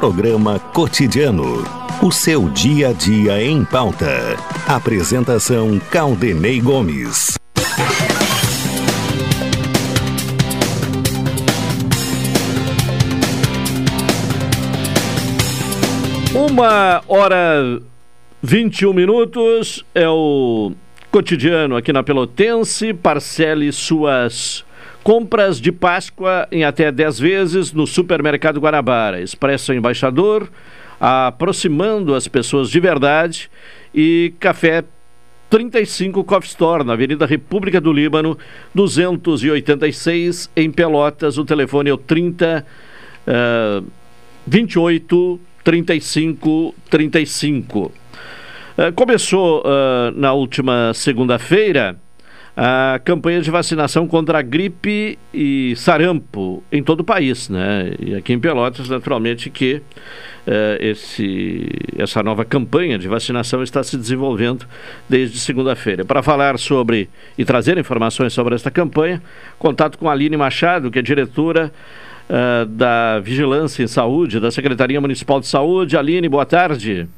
Programa Cotidiano. O seu dia a dia em pauta. Apresentação Caldenei Gomes. Uma hora 21 minutos é o cotidiano aqui na Pelotense. Parcele suas compras de Páscoa em até 10 vezes no Supermercado Guanabara. Expresso Embaixador, aproximando as pessoas de verdade. E Café 35 Coffee Store, na Avenida República do Líbano, 286, em Pelotas. O telefone é o 30 uh, 28 35 35. Uh, começou uh, na última segunda-feira a campanha de vacinação contra a gripe e sarampo em todo o país, né? E aqui em Pelotas, naturalmente, que uh, esse, essa nova campanha de vacinação está se desenvolvendo desde segunda-feira. Para falar sobre e trazer informações sobre esta campanha, contato com a Aline Machado, que é diretora uh, da Vigilância em Saúde, da Secretaria Municipal de Saúde. Aline, boa tarde.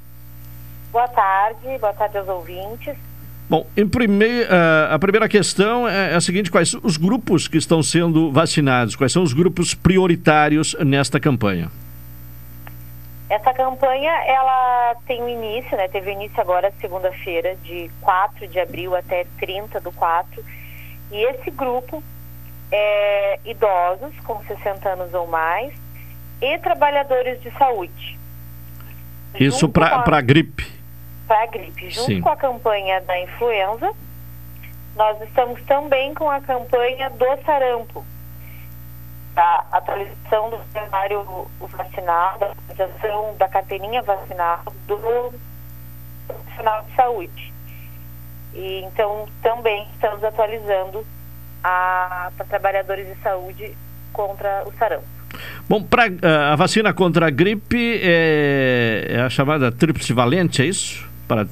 Boa tarde, boa tarde aos ouvintes. Bom, em primeir, uh, a primeira questão é, é, a seguinte: quais os grupos que estão sendo vacinados? Quais são os grupos prioritários nesta campanha? Essa campanha, ela tem um início, né? Teve início agora segunda-feira, de 4 de abril até 30 do 4. E esse grupo é idosos com 60 anos ou mais e trabalhadores de saúde. Isso para a gripe? Para a gripe. Junto Sim. com a campanha da influenza, nós estamos também com a campanha do sarampo, da atualização do cenário vacinal, da atualização da carteirinha vacinal do profissional de saúde. E, então, também estamos atualizando para trabalhadores de saúde contra o sarampo. Bom, pra, a vacina contra a gripe é, é a chamada tríplice valente, é isso? Para, é,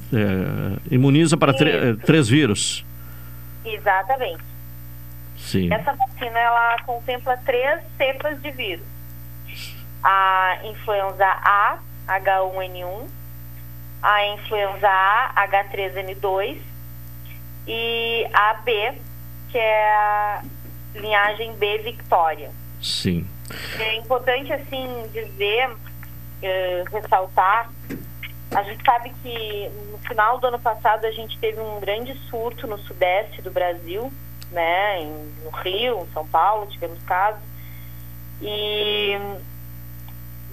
imuniza para é, três vírus. Exatamente. Sim. Essa vacina ela contempla três cepas de vírus: a influenza A, H1N1, a influenza A, H3N2 e a B, que é a linhagem B Victoria. Sim. É importante assim dizer, uh, ressaltar a gente sabe que no final do ano passado a gente teve um grande surto no sudeste do Brasil, né? No Rio, em São Paulo, tivemos casos. E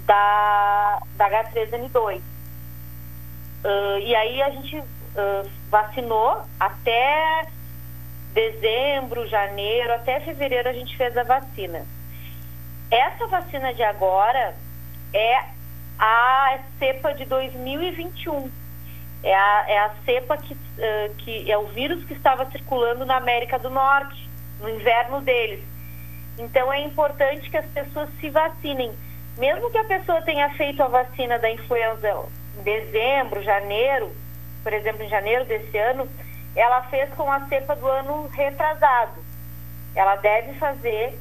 da, da H3N2. Uh, e aí a gente uh, vacinou até dezembro, janeiro, até fevereiro a gente fez a vacina. Essa vacina de agora é a cepa de 2021. É a, é a cepa que, uh, que é o vírus que estava circulando na América do Norte, no inverno deles. Então é importante que as pessoas se vacinem. Mesmo que a pessoa tenha feito a vacina da influenza em dezembro, janeiro, por exemplo, em janeiro desse ano, ela fez com a cepa do ano retrasado. Ela deve fazer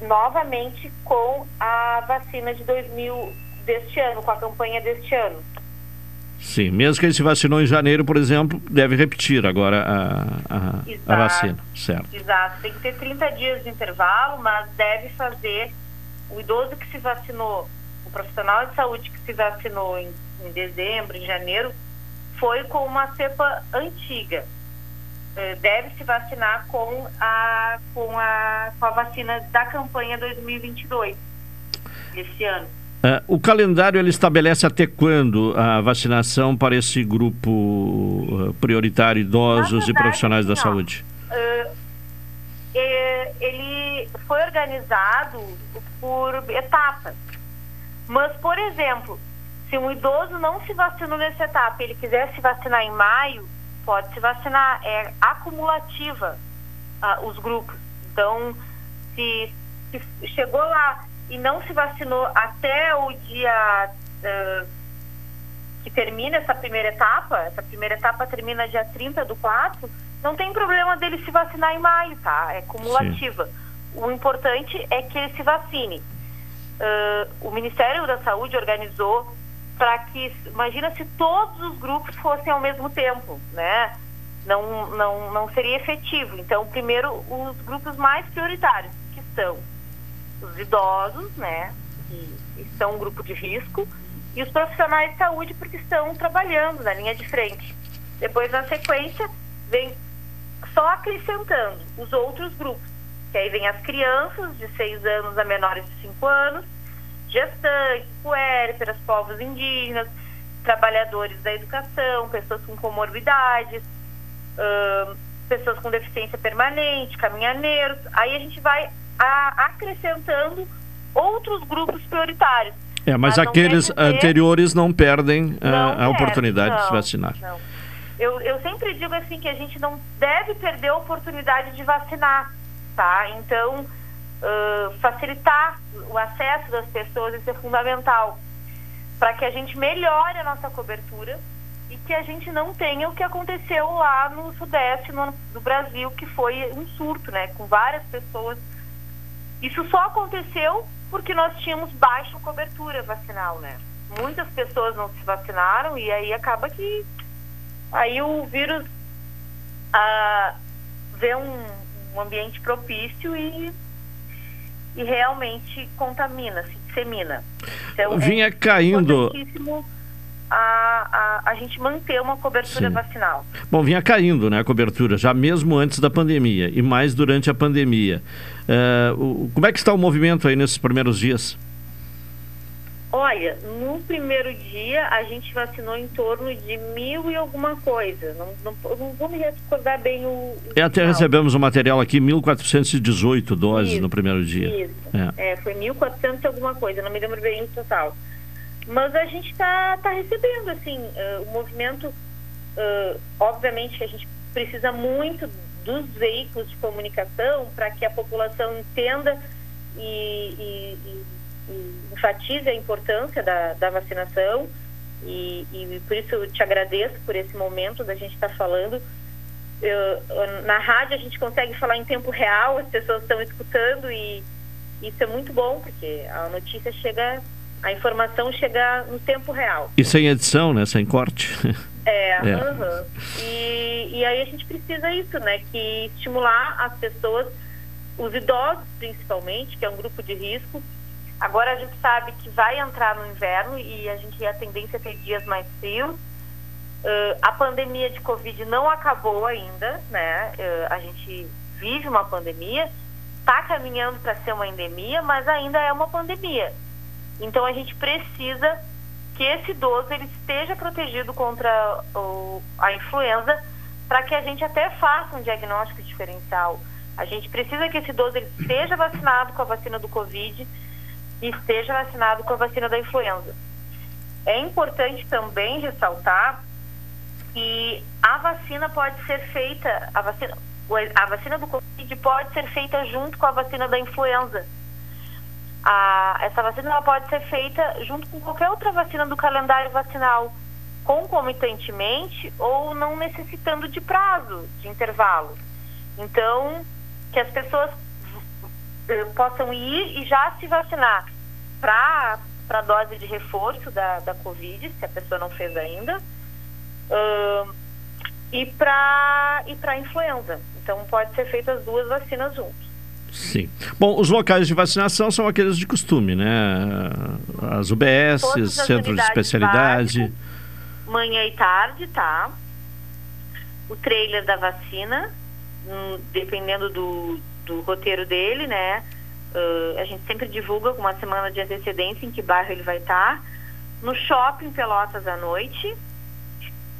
novamente com a vacina de 2000 deste ano, com a campanha deste ano. Sim, mesmo quem se vacinou em janeiro, por exemplo, deve repetir agora a, a, a vacina, certo? Exato, tem que ter 30 dias de intervalo, mas deve fazer o idoso que se vacinou, o profissional de saúde que se vacinou em, em dezembro, em janeiro, foi com uma cepa antiga. É, deve se vacinar com a, com a, com a vacina da campanha 2022, esse ano. Uh, o calendário ele estabelece até quando a vacinação para esse grupo uh, prioritário, idosos verdade, e profissionais da saúde? Uh, ele foi organizado por etapas. Mas, por exemplo, se um idoso não se vacinou nessa etapa, ele quiser se vacinar em maio, pode se vacinar. É acumulativa os grupos. Então, se, se chegou lá e não se vacinou até o dia uh, que termina essa primeira etapa, essa primeira etapa termina dia 30 do 4, não tem problema dele se vacinar em maio, tá? É cumulativa. Sim. O importante é que ele se vacine. Uh, o Ministério da Saúde organizou para que, imagina se todos os grupos fossem ao mesmo tempo, né? Não, não, não seria efetivo. Então, primeiro, os grupos mais prioritários, que são os idosos, né, que estão um grupo de risco, e os profissionais de saúde, porque estão trabalhando na linha de frente. Depois, na sequência, vem só acrescentando os outros grupos, que aí vem as crianças de 6 anos a menores de 5 anos, gestantes, puérperas, povos indígenas, trabalhadores da educação, pessoas com comorbidades, pessoas com deficiência permanente, caminhaneiros. Aí a gente vai a, acrescentando outros grupos prioritários. É, mas, mas aqueles anteriores não perdem não a oportunidade não, de se vacinar. Não. Eu, eu sempre digo assim que a gente não deve perder a oportunidade de vacinar, tá? Então, uh, facilitar o acesso das pessoas, isso é fundamental para que a gente melhore a nossa cobertura e que a gente não tenha o que aconteceu lá no sudeste no, do Brasil, que foi um surto, né? Com várias pessoas isso só aconteceu porque nós tínhamos baixa cobertura vacinal, né? Muitas pessoas não se vacinaram e aí acaba que aí o vírus ah, vê um, um ambiente propício e, e realmente contamina, se dissemina. Então, Vinha é caindo a, a, a gente manter uma cobertura Sim. vacinal. Bom, vinha caindo né, a cobertura, já mesmo antes da pandemia e mais durante a pandemia. Uh, o, como é que está o movimento aí nesses primeiros dias? Olha, no primeiro dia a gente vacinou em torno de mil e alguma coisa. Não, não, não vou me recordar bem o. o é, até recebemos o um material aqui, 1.418 doses isso, no primeiro dia. Isso. É, é foi 1.400 e alguma coisa, não me lembro bem o total. Mas a gente está tá recebendo, assim, uh, o movimento, uh, obviamente que a gente precisa muito dos veículos de comunicação para que a população entenda e, e, e, e, enfatize a importância da, da vacinação e, e, por isso eu te agradeço por esse momento da gente estar tá falando. Eu, na rádio a gente consegue falar em tempo real, as pessoas estão escutando e isso é muito bom porque a notícia chega a informação chegar no tempo real. E sem edição, né? Sem corte. É, é. Uhum. E, e aí a gente precisa isso, né? Que estimular as pessoas, os idosos principalmente, que é um grupo de risco. Agora a gente sabe que vai entrar no inverno e a gente a tendência é ter dias mais frios. Uh, a pandemia de Covid não acabou ainda, né? Uh, a gente vive uma pandemia, está caminhando para ser uma endemia, mas ainda é uma pandemia. Então a gente precisa que esse idoso ele esteja protegido contra o, a influenza para que a gente até faça um diagnóstico diferencial. A gente precisa que esse idoso ele esteja vacinado com a vacina do Covid e esteja vacinado com a vacina da influenza. É importante também ressaltar que a vacina pode ser feita, a vacina, a vacina do Covid pode ser feita junto com a vacina da influenza. A, essa vacina ela pode ser feita junto com qualquer outra vacina do calendário vacinal, concomitantemente ou não necessitando de prazo, de intervalo. Então, que as pessoas eh, possam ir e já se vacinar para a dose de reforço da, da Covid, se a pessoa não fez ainda, uh, e para e a influenza. Então, pode ser feitas as duas vacinas juntos. Sim. Bom, os locais de vacinação são aqueles de costume, né? As UBS, centros de especialidade. Básicas, manhã e tarde, tá? O trailer da vacina, hum, dependendo do, do roteiro dele, né? Uh, a gente sempre divulga com uma semana de antecedência em que bairro ele vai estar. Tá. No shopping Pelotas à noite,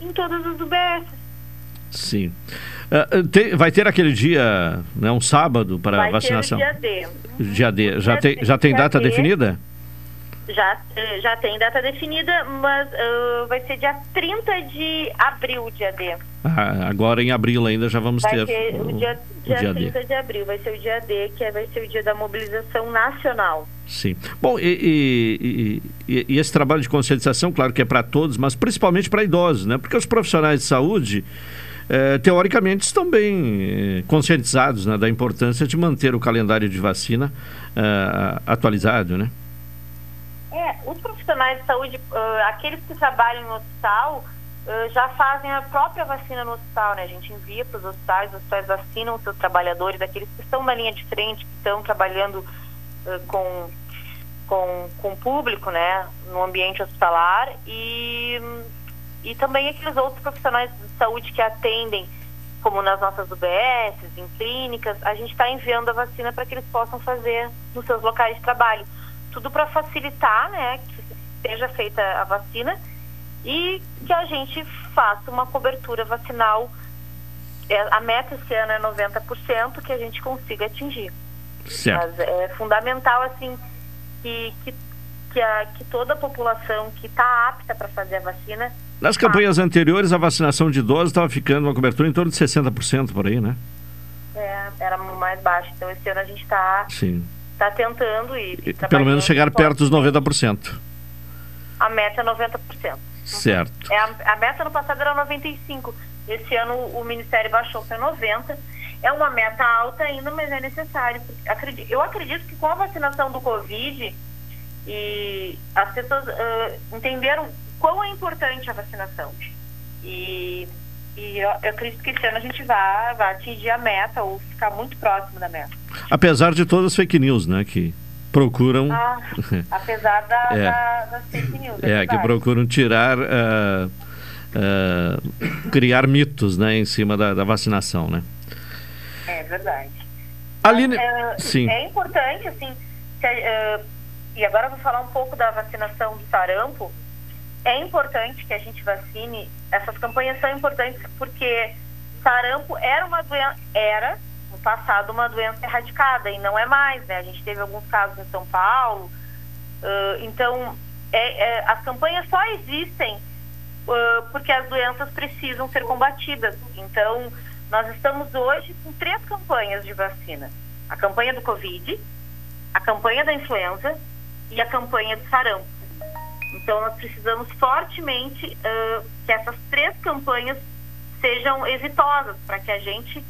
em todas as UBS. Sim. Uh, tem, vai ter aquele dia, né, um sábado para vai vacinação? Ter o dia D. Dia D. Já, tem, já tem data D. definida? Já, já tem data definida, mas uh, vai ser dia 30 de abril o dia D. Ah, agora em abril ainda já vamos vai ter. Ser o, o dia, dia, dia 30 D. de abril vai ser o dia D, que é, vai ser o dia da mobilização nacional. Sim. Bom, e, e, e, e esse trabalho de conscientização, claro que é para todos, mas principalmente para idosos, né? Porque os profissionais de saúde. Eh, teoricamente estão bem eh, conscientizados né, da importância de manter o calendário de vacina atualizado, né? É, os profissionais de saúde, uh, aqueles que trabalham no hospital, uh, já fazem a própria vacina no hospital, né? A gente envia para os hospitais, os hospitais vacinam os seus trabalhadores, aqueles que estão na linha de frente, que estão trabalhando com, com, com o público, né? No ambiente hospitalar e, e também aqueles outros profissionais de saúde que atendem, como nas nossas UBS, em clínicas, a gente está enviando a vacina para que eles possam fazer nos seus locais de trabalho tudo para facilitar, né, que seja feita a vacina e que a gente faça uma cobertura vacinal. É, a meta esse ano é 90% que a gente consiga atingir. Certo. Mas é fundamental, assim, que, que, que, a, que toda a população que está apta para fazer a vacina. Nas campanhas anteriores, a vacinação de idosos estava ficando uma cobertura em torno de 60% por aí, né? É, era mais baixo. Então, esse ano a gente está está tentando e, e pelo menos chegar perto dos 90%. A meta é 90%. Certo. É, a, a meta no passado era 95%. Esse ano o Ministério baixou para 90%. É uma meta alta ainda, mas é necessário. Acredito, eu acredito que com a vacinação do Covid e as pessoas uh, entenderam quão é importante a vacinação. E e eu, eu, acredito que esse ano a gente vai, vai atingir a meta ou ficar muito próximo da meta. Apesar de todas as fake news, né? Que procuram. Ah, apesar da, é. da, das fake news. É, é que procuram tirar. Uh, uh, criar mitos né, em cima da, da vacinação, né? É verdade. Aline... Mas, uh, Sim. É importante, assim, que, e agora eu vou falar um pouco da vacinação do sarampo é importante que a gente vacine. Essas campanhas são importantes porque sarampo era uma doença, era no passado uma doença erradicada e não é mais, né? A gente teve alguns casos em São Paulo. Uh, então, é, é, as campanhas só existem uh, porque as doenças precisam ser combatidas. Então, nós estamos hoje com três campanhas de vacina: a campanha do Covid, a campanha da influenza e a campanha do sarampo. Então, nós precisamos fortemente uh, que essas três campanhas sejam exitosas para que a gente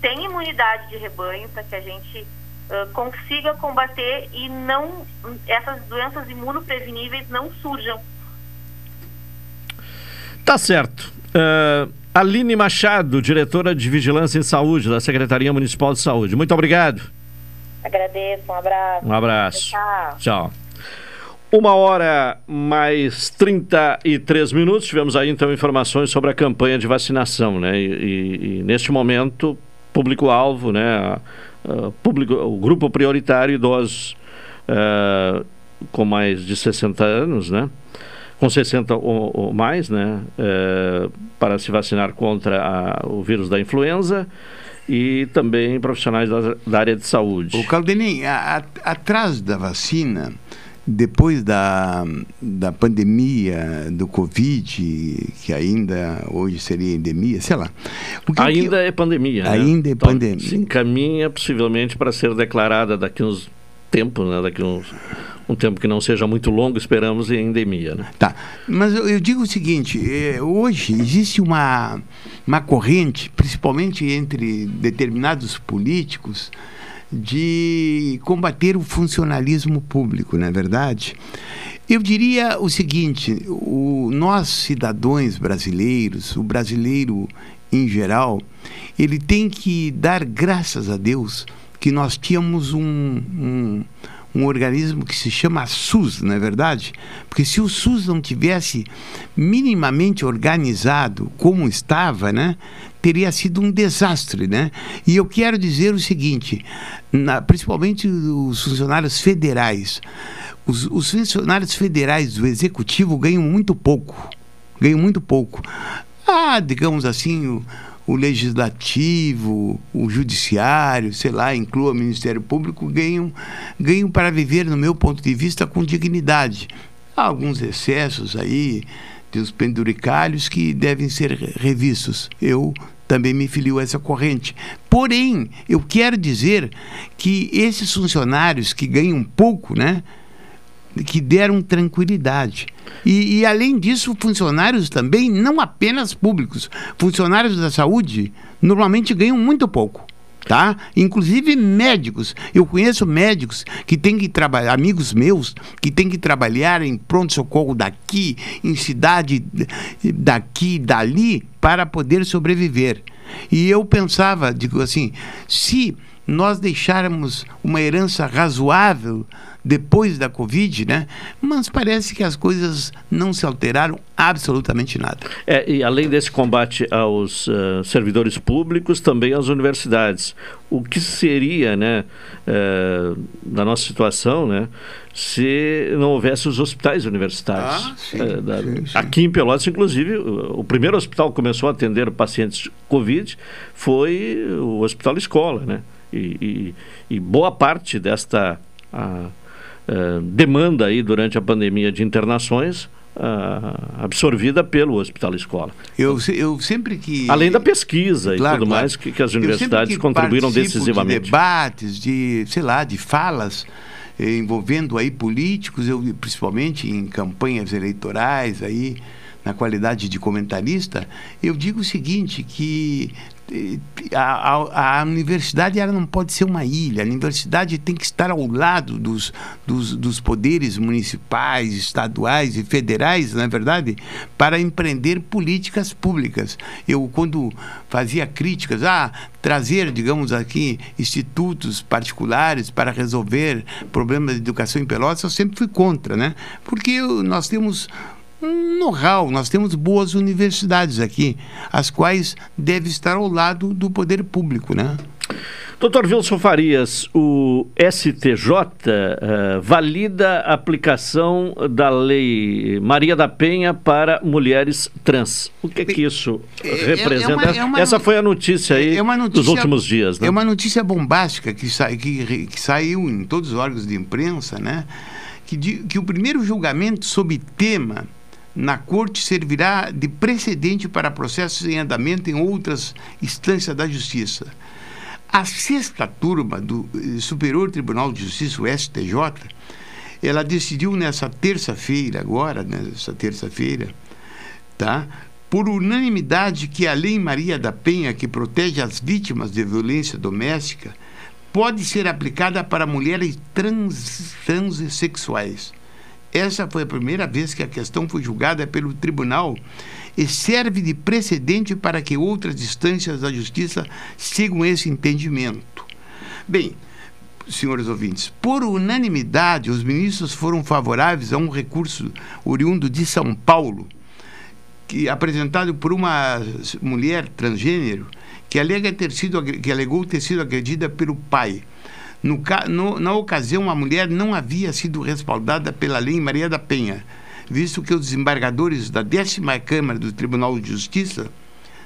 tenha imunidade de rebanho, para que a gente uh, consiga combater e não essas doenças imunopreveníveis não surjam. Tá certo. Uh, Aline Machado, diretora de Vigilância em Saúde da Secretaria Municipal de Saúde. Muito obrigado. Agradeço, um abraço. Um abraço. Tchau. Tchau. Uma hora mais 33 minutos. Tivemos aí então informações sobre a campanha de vacinação, né? E, e, e neste momento, público-alvo, né? Público, o grupo prioritário, idosos uh, com mais de 60 anos, né? com 60 ou, ou mais, né, é, para se vacinar contra a, o vírus da influenza e também profissionais da, da área de saúde. O a, atrás da vacina, depois da, da pandemia do Covid, que ainda hoje seria endemia, sei lá. ainda que, é pandemia. Né? Ainda né? é então, pandemia. Se encaminha possivelmente para ser declarada daqui uns tempos, né? daqui uns um tempo que não seja muito longo, esperamos, em endemia. Né? Tá, mas eu, eu digo o seguinte, é, hoje existe uma, uma corrente, principalmente entre determinados políticos, de combater o funcionalismo público, não é verdade? Eu diria o seguinte: o, nós, cidadãos brasileiros, o brasileiro em geral, ele tem que dar graças a Deus que nós tínhamos um, um, um organismo que se chama SUS, não é verdade? Porque se o SUS não tivesse minimamente organizado como estava, né, teria sido um desastre, né? E eu quero dizer o seguinte, na, principalmente os funcionários federais, os, os funcionários federais do executivo ganham muito pouco, ganham muito pouco. Ah, digamos assim, o, o legislativo, o judiciário, sei lá, inclua o Ministério Público, ganham, ganham para viver, no meu ponto de vista, com dignidade. Há alguns excessos aí, dos penduricalhos que devem ser revistos. Eu também me filio a essa corrente. Porém, eu quero dizer que esses funcionários que ganham pouco, né? que deram tranquilidade. E, e, além disso, funcionários também, não apenas públicos, funcionários da saúde normalmente ganham muito pouco. Tá? Inclusive médicos. Eu conheço médicos que têm que trabalhar, amigos meus, que têm que trabalhar em pronto-socorro daqui, em cidade daqui, dali, para poder sobreviver. E eu pensava, digo assim, se nós deixarmos uma herança razoável depois da Covid, né? Mas parece que as coisas não se alteraram absolutamente nada. É, e além desse combate aos uh, servidores públicos, também às universidades. O que seria, né, uh, da nossa situação, né, se não houvesse os hospitais universitários? Ah, sim, uh, da, sim, sim. Aqui em Pelotas, inclusive, o, o, primeiro hospital que começou a atender pacientes Covid foi o Hospital Escola, né? E, e, e boa parte desta a, a demanda aí durante a pandemia de internações absorvida pelo Hospital Escola. Eu, eu sempre que. Além da pesquisa claro, e tudo claro. mais que, que as universidades que contribuíram decisivamente. De debates, de, sei lá, de falas eh, envolvendo aí políticos, eu, principalmente em campanhas eleitorais aí na qualidade de comentarista, eu digo o seguinte, que a, a, a, universidade ela não pode ser uma ilha. A universidade tem que estar ao lado dos, dos, dos, poderes municipais, estaduais e federais, não é verdade? Para empreender políticas públicas. Eu, quando fazia críticas, ah, trazer, digamos aqui, institutos particulares para resolver problemas de educação em Pelotas, eu sempre fui contra, né? Porque nós temos um know-how. Nós temos boas universidades aqui, as quais devem estar ao lado do poder público, né? Doutor Wilson Farias, o STJ uh, eh, valida a aplicação da Lei Maria da Penha para mulheres trans. O que, é que isso é, representa? É uma, é uma, Essa foi a notícia aí é notícia, dos últimos dias. Né? É uma notícia bombástica que, sa, que, que, saiu em todos os órgãos de imprensa, né? que, que o primeiro julgamento sob tema na Corte servirá de precedente para processos em andamento em outras instâncias da Justiça. A sexta turma do eh, Superior Tribunal de Justiça, o STJ, ela decidiu nessa terça-feira, agora, nessa terça-feira, tá? por unanimidade que a Lei Maria da Penha, que protege as vítimas de violência doméstica, pode ser aplicada para mulheres trans, transexuais essa foi a primeira vez que a questão foi julgada pelo tribunal e serve de precedente para que outras instâncias da justiça sigam esse entendimento. Bem, senhores ouvintes, por unanimidade, os ministros foram favoráveis a um recurso oriundo de São Paulo, que apresentado por uma mulher transgênero que alega ter sido que alegou ter sido agredida pelo pai no, no, na ocasião, a mulher não havia sido respaldada pela lei Maria da Penha, visto que os desembargadores da décima Câmara do Tribunal de Justiça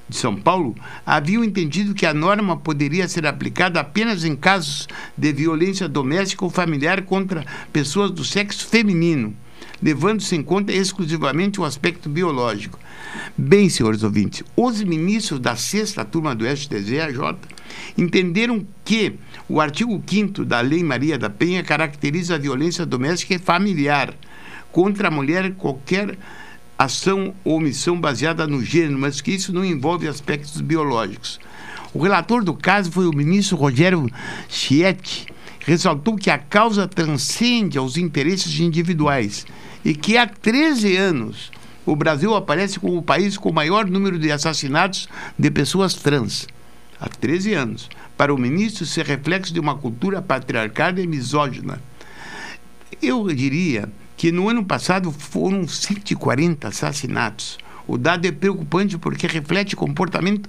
de São Paulo haviam entendido que a norma poderia ser aplicada apenas em casos de violência doméstica ou familiar contra pessoas do sexo feminino, levando-se em conta exclusivamente o aspecto biológico. Bem, senhores ouvintes, os ministros da sexta turma do STJ entenderam que o artigo 5 da Lei Maria da Penha caracteriza a violência doméstica e familiar contra a mulher qualquer ação ou omissão baseada no gênero, mas que isso não envolve aspectos biológicos. O relator do caso foi o ministro Rogério Schietti, ressaltou que a causa transcende aos interesses individuais e que há 13 anos o Brasil aparece como o país com o maior número de assassinatos de pessoas trans. Há 13 anos. Para o ministro, isso é reflexo de uma cultura patriarcal e misógina. Eu diria que no ano passado foram 140 assassinatos. O dado é preocupante porque reflete comportamento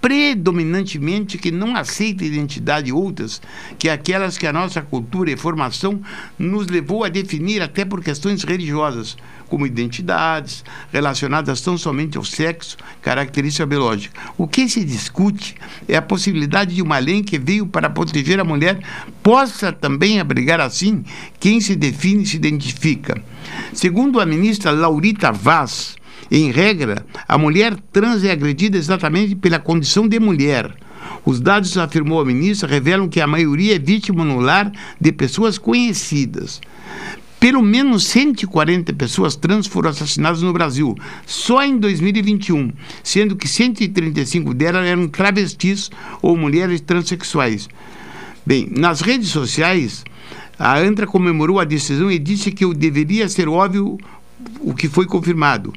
predominantemente que não aceita identidade outras que aquelas que a nossa cultura e formação nos levou a definir até por questões religiosas, como identidades relacionadas tão somente ao sexo, característica biológica. O que se discute é a possibilidade de uma lei que veio para proteger a mulher possa também abrigar assim quem se define e se identifica. Segundo a ministra Laurita Vaz, em regra, a mulher trans é agredida exatamente pela condição de mulher. Os dados, afirmou a ministra, revelam que a maioria é vítima no lar de pessoas conhecidas. Pelo menos 140 pessoas trans foram assassinadas no Brasil, só em 2021, sendo que 135 delas eram travestis ou mulheres transexuais. Bem, nas redes sociais, a ANTRA comemorou a decisão e disse que deveria ser óbvio o que foi confirmado.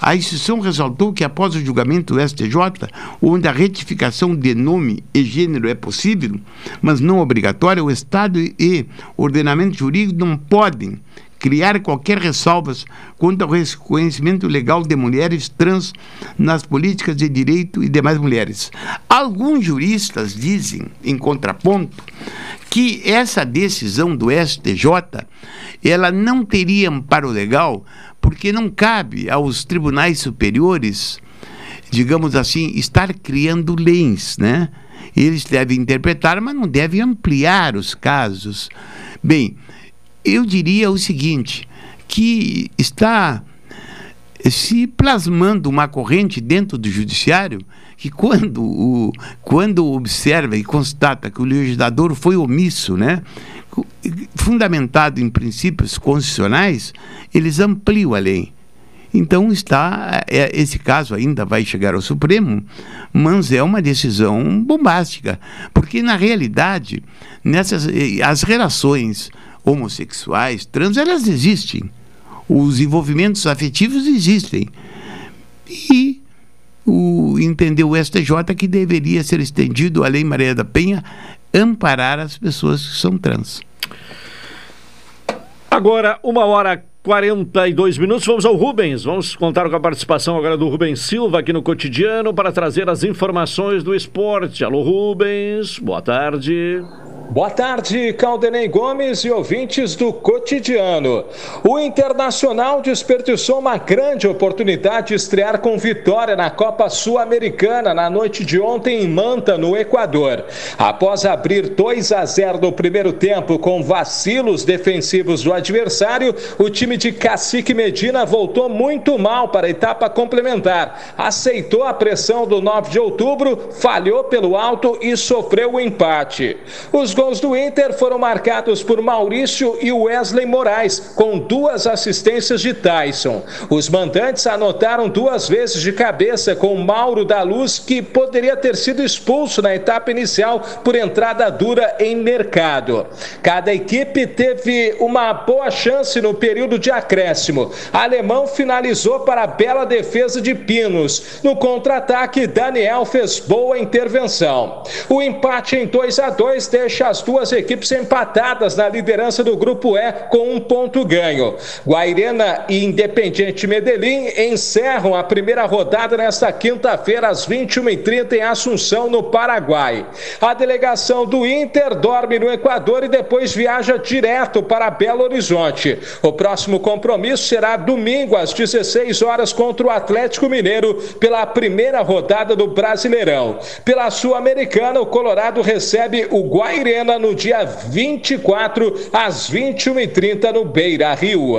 A instituição ressaltou que após o julgamento do STJ, onde a retificação de nome e gênero é possível, mas não obrigatória, o Estado e ordenamento jurídico não podem criar qualquer ressalvas quanto ao reconhecimento legal de mulheres trans nas políticas de direito e demais mulheres. Alguns juristas dizem, em contraponto, que essa decisão do STJ ela não teria amparo legal porque não cabe aos tribunais superiores, digamos assim, estar criando leis, né? Eles devem interpretar, mas não devem ampliar os casos. Bem, eu diria o seguinte, que está se plasmando uma corrente dentro do judiciário que quando, o, quando observa e constata que o legislador foi omisso, né, fundamentado em princípios constitucionais, eles ampliam a lei. Então está é, esse caso ainda vai chegar ao Supremo, mas é uma decisão bombástica, porque na realidade nessas eh, as relações homossexuais, trans, elas existem. Os envolvimentos afetivos existem. E o, entendeu o STJ que deveria ser estendido a Lei Maria da Penha amparar as pessoas que são trans. Agora, uma hora 42 minutos, vamos ao Rubens. Vamos contar com a participação agora do Rubens Silva aqui no cotidiano para trazer as informações do esporte. Alô, Rubens, boa tarde. Boa tarde, Caldenei Gomes e ouvintes do Cotidiano. O Internacional desperdiçou uma grande oportunidade de estrear com vitória na Copa Sul-Americana na noite de ontem em Manta, no Equador. Após abrir 2 a 0 no primeiro tempo com vacilos defensivos do adversário, o time de Cacique Medina voltou muito mal para a etapa complementar. Aceitou a pressão do 9 de outubro, falhou pelo alto e sofreu o empate. Os gols do Inter foram marcados por Maurício e Wesley Moraes, com duas assistências de Tyson. Os mandantes anotaram duas vezes de cabeça com Mauro da Luz, que poderia ter sido expulso na etapa inicial por entrada dura em mercado. Cada equipe teve uma boa chance no período de acréscimo. Alemão finalizou para a bela defesa de Pinos. No contra-ataque, Daniel fez boa intervenção. O empate em 2 a 2 deixa as duas equipes empatadas na liderança do grupo E com um ponto ganho. Guairena e Independiente Medellín encerram a primeira rodada nesta quinta-feira às 21h30 em Assunção, no Paraguai. A delegação do Inter dorme no Equador e depois viaja direto para Belo Horizonte. O próximo compromisso será domingo às 16 horas contra o Atlético Mineiro pela primeira rodada do Brasileirão. Pela Sul-Americana, o Colorado recebe o Guairena no dia 24 às 21h30 no Beira Rio.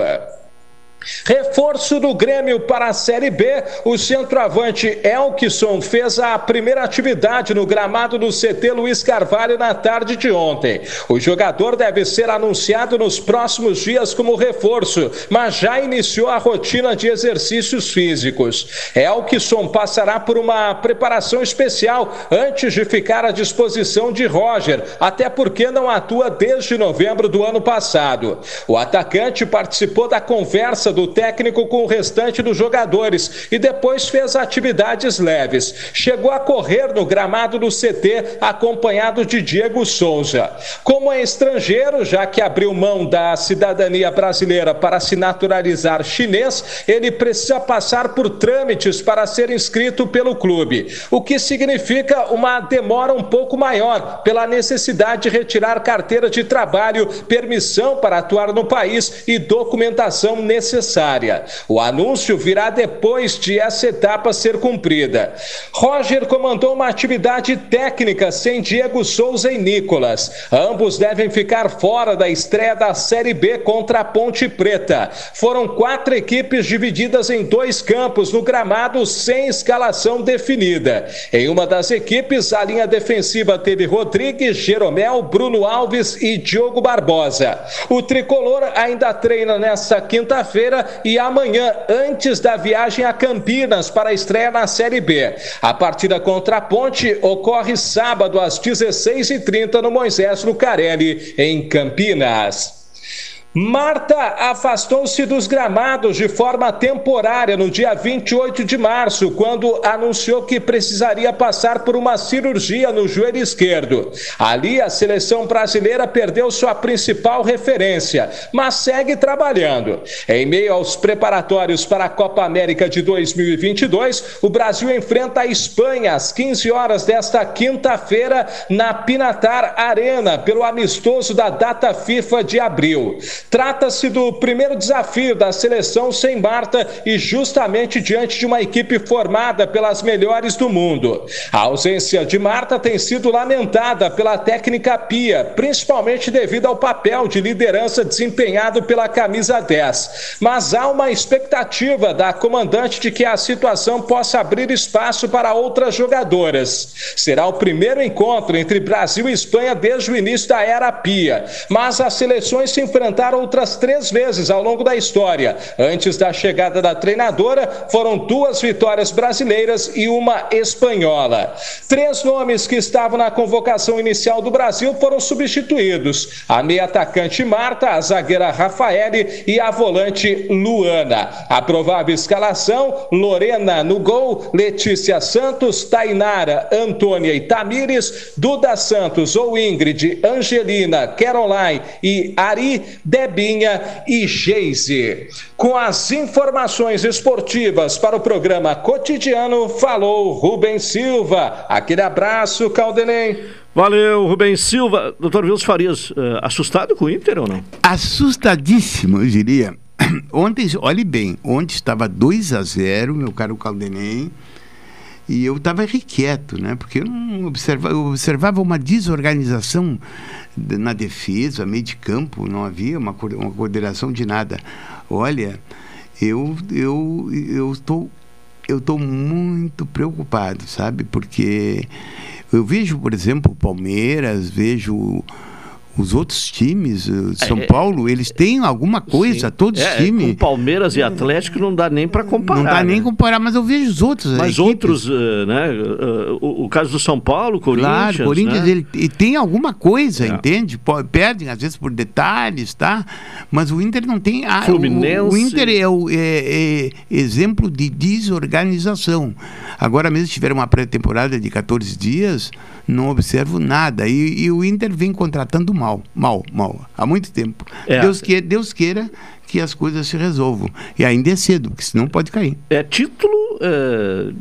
Reforço do Grêmio para a Série B. O centroavante Elkson fez a primeira atividade no gramado do CT Luiz Carvalho na tarde de ontem. O jogador deve ser anunciado nos próximos dias como reforço, mas já iniciou a rotina de exercícios físicos. Elkson passará por uma preparação especial antes de ficar à disposição de Roger, até porque não atua desde novembro do ano passado. O atacante participou da conversa do técnico com o restante dos jogadores e depois fez atividades leves. Chegou a correr no gramado do CT acompanhado de Diego Souza. Como é estrangeiro, já que abriu mão da cidadania brasileira para se naturalizar chinês, ele precisa passar por trâmites para ser inscrito pelo clube, o que significa uma demora um pouco maior pela necessidade de retirar carteira de trabalho, permissão para atuar no país e documentação necessária necessária. O anúncio virá depois de essa etapa ser cumprida. Roger comandou uma atividade técnica sem Diego Souza e Nicolas. Ambos devem ficar fora da estreia da Série B contra a Ponte Preta. Foram quatro equipes divididas em dois campos no gramado sem escalação definida. Em uma das equipes, a linha defensiva teve Rodrigues, Jeromel, Bruno Alves e Diogo Barbosa. O tricolor ainda treina nesta quinta-feira e amanhã, antes da viagem a Campinas para a estreia na Série B. A partida contra a Ponte ocorre sábado às 16h30 no Moisés Lucarelli, em Campinas. Marta afastou-se dos gramados de forma temporária no dia 28 de março, quando anunciou que precisaria passar por uma cirurgia no joelho esquerdo. Ali, a seleção brasileira perdeu sua principal referência, mas segue trabalhando. Em meio aos preparatórios para a Copa América de 2022, o Brasil enfrenta a Espanha às 15 horas desta quinta-feira na Pinatar Arena, pelo amistoso da data FIFA de abril. Trata-se do primeiro desafio da seleção sem Marta e justamente diante de uma equipe formada pelas melhores do mundo. A ausência de Marta tem sido lamentada pela técnica Pia, principalmente devido ao papel de liderança desempenhado pela camisa 10. Mas há uma expectativa da comandante de que a situação possa abrir espaço para outras jogadoras. Será o primeiro encontro entre Brasil e Espanha desde o início da era Pia, mas as seleções se enfrentaram outras três vezes ao longo da história. Antes da chegada da treinadora, foram duas vitórias brasileiras e uma espanhola. Três nomes que estavam na convocação inicial do Brasil foram substituídos: a meia atacante Marta, a zagueira Rafaele e a volante Luana. A provável escalação: Lorena no gol, Letícia Santos, Tainara, Antônia e Tamires, Duda Santos ou Ingrid, Angelina, Caroline e Ari Debinha e Geise. Com as informações esportivas para o programa cotidiano, falou Rubens Silva. Aquele abraço, Caldenei. Valeu, Rubens Silva. Doutor Wilson Farias, uh, assustado com o Inter ou não? Assustadíssimo, eu diria. Ontem, olhe bem, ontem estava 2 a 0 meu caro Caldenei, e eu estava irrequieto, né? Porque eu não observava, eu observava uma desorganização na defesa, meio de campo, não havia uma, uma coordenação de nada. Olha, eu eu eu estou eu estou muito preocupado, sabe? Porque eu vejo, por exemplo, o Palmeiras, vejo os outros times, eh, São é, Paulo, eles têm alguma coisa, sim. todos os é, times. Com Palmeiras e Atlético não dá nem para comparar. Não dá né? nem comparar, mas eu vejo os outros. Mas outros, uh, né? O, o, caso do São Paulo, Corinthians. Claro, Corinthians né? ele, ele, tem alguma coisa, é. entende? Perdem às vezes por detalhes, tá? Mas o Inter não tem. Ah, Fluminense. O, o Inter é, o, é, é exemplo de desorganização. Agora mesmo tiveram uma pré-temporada de 14 dias não observo nada. E, e, o Inter vem contratando mal, mal, mal, há muito tempo. É. Deus, que, Deus queira que as coisas se resolvam. E ainda é cedo, porque senão pode cair. É título. É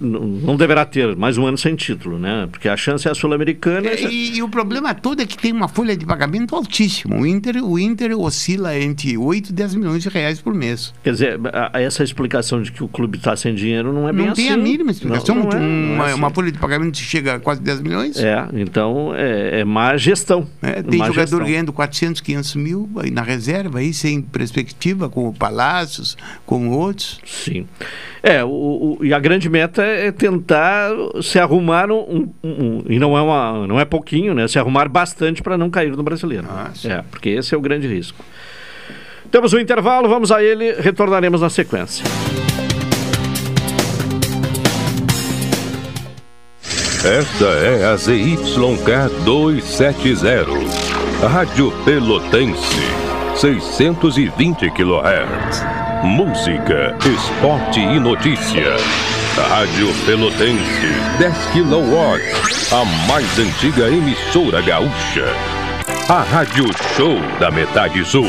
não deverá ter mais um ano sem título, né? Porque a chance é a sul-americana. É, e, e, o problema todo é que tem uma folha de pagamento altíssima. O Inter, o Inter oscila entre 8 e 10 milhões de reais por mês. Quer dizer, a, essa explicação de que o clube está sem dinheiro não é bem não assim. Não tem a mínima explicação. Não, não é, não uma, é assim. uma, folha de pagamento chega a quase 10 milhões. É, então é, é má gestão. É, tem má jogador gestão. ganhando 400, 500 mil na reserva, aí sem perspectiva, com o Palácios, com outros. Sim. É, o, o, e a grande meta é tentar se arrumar um, um, um, e não é uma não é pouquinho, né? Se arrumar bastante para não cair no brasileiro. Ah, é, porque esse é o grande risco. Temos um intervalo, vamos a ele, retornaremos na sequência. Esta é a ZYK 270, Rádio Pelotense, 620 kHz. Música, esporte e notícia. Rádio Pelotense, 10 kW, a mais antiga emissora gaúcha. A Rádio Show da Metade Sul.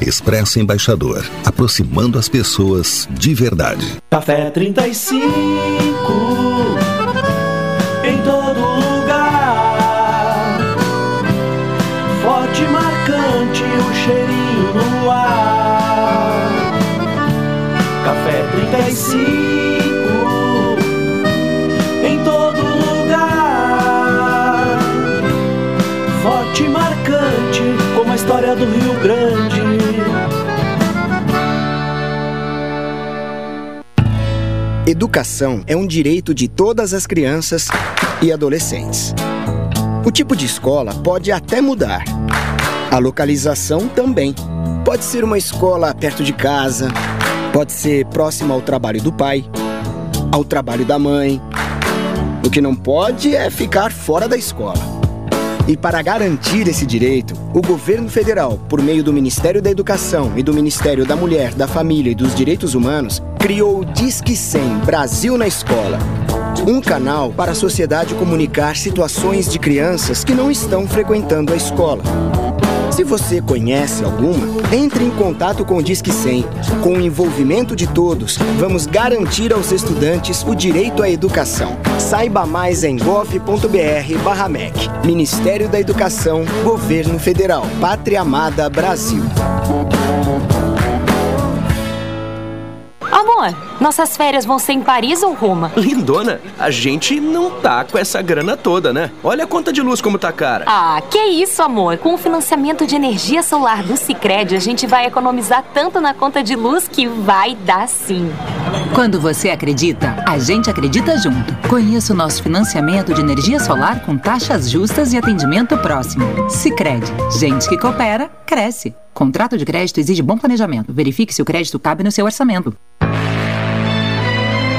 Expresso Embaixador, aproximando as pessoas de verdade. Café 35 em todo lugar. Forte, marcante, o cheirinho no ar. Café 35 em todo lugar. Forte, marcante, como a história do Rio Grande. Educação é um direito de todas as crianças e adolescentes. O tipo de escola pode até mudar. A localização também. Pode ser uma escola perto de casa, pode ser próxima ao trabalho do pai, ao trabalho da mãe. O que não pode é ficar fora da escola. E para garantir esse direito, o governo federal, por meio do Ministério da Educação e do Ministério da Mulher, da Família e dos Direitos Humanos, criou o Disque 100 Brasil na Escola. Um canal para a sociedade comunicar situações de crianças que não estão frequentando a escola. Se você conhece alguma, entre em contato com o Disque 100. Com o envolvimento de todos, vamos garantir aos estudantes o direito à educação. Saiba mais em gov.br/mec. Ministério da Educação, Governo Federal, Pátria Amada Brasil. Amor, nossas férias vão ser em Paris ou Roma? Lindona, a gente não tá com essa grana toda, né? Olha a conta de luz como tá cara. Ah, que isso, amor. Com o financiamento de energia solar do Sicredi, a gente vai economizar tanto na conta de luz que vai dar sim. Quando você acredita, a gente acredita junto. Conheça o nosso financiamento de energia solar com taxas justas e atendimento próximo. Sicredi, gente que coopera, cresce. Contrato de crédito exige bom planejamento. Verifique se o crédito cabe no seu orçamento.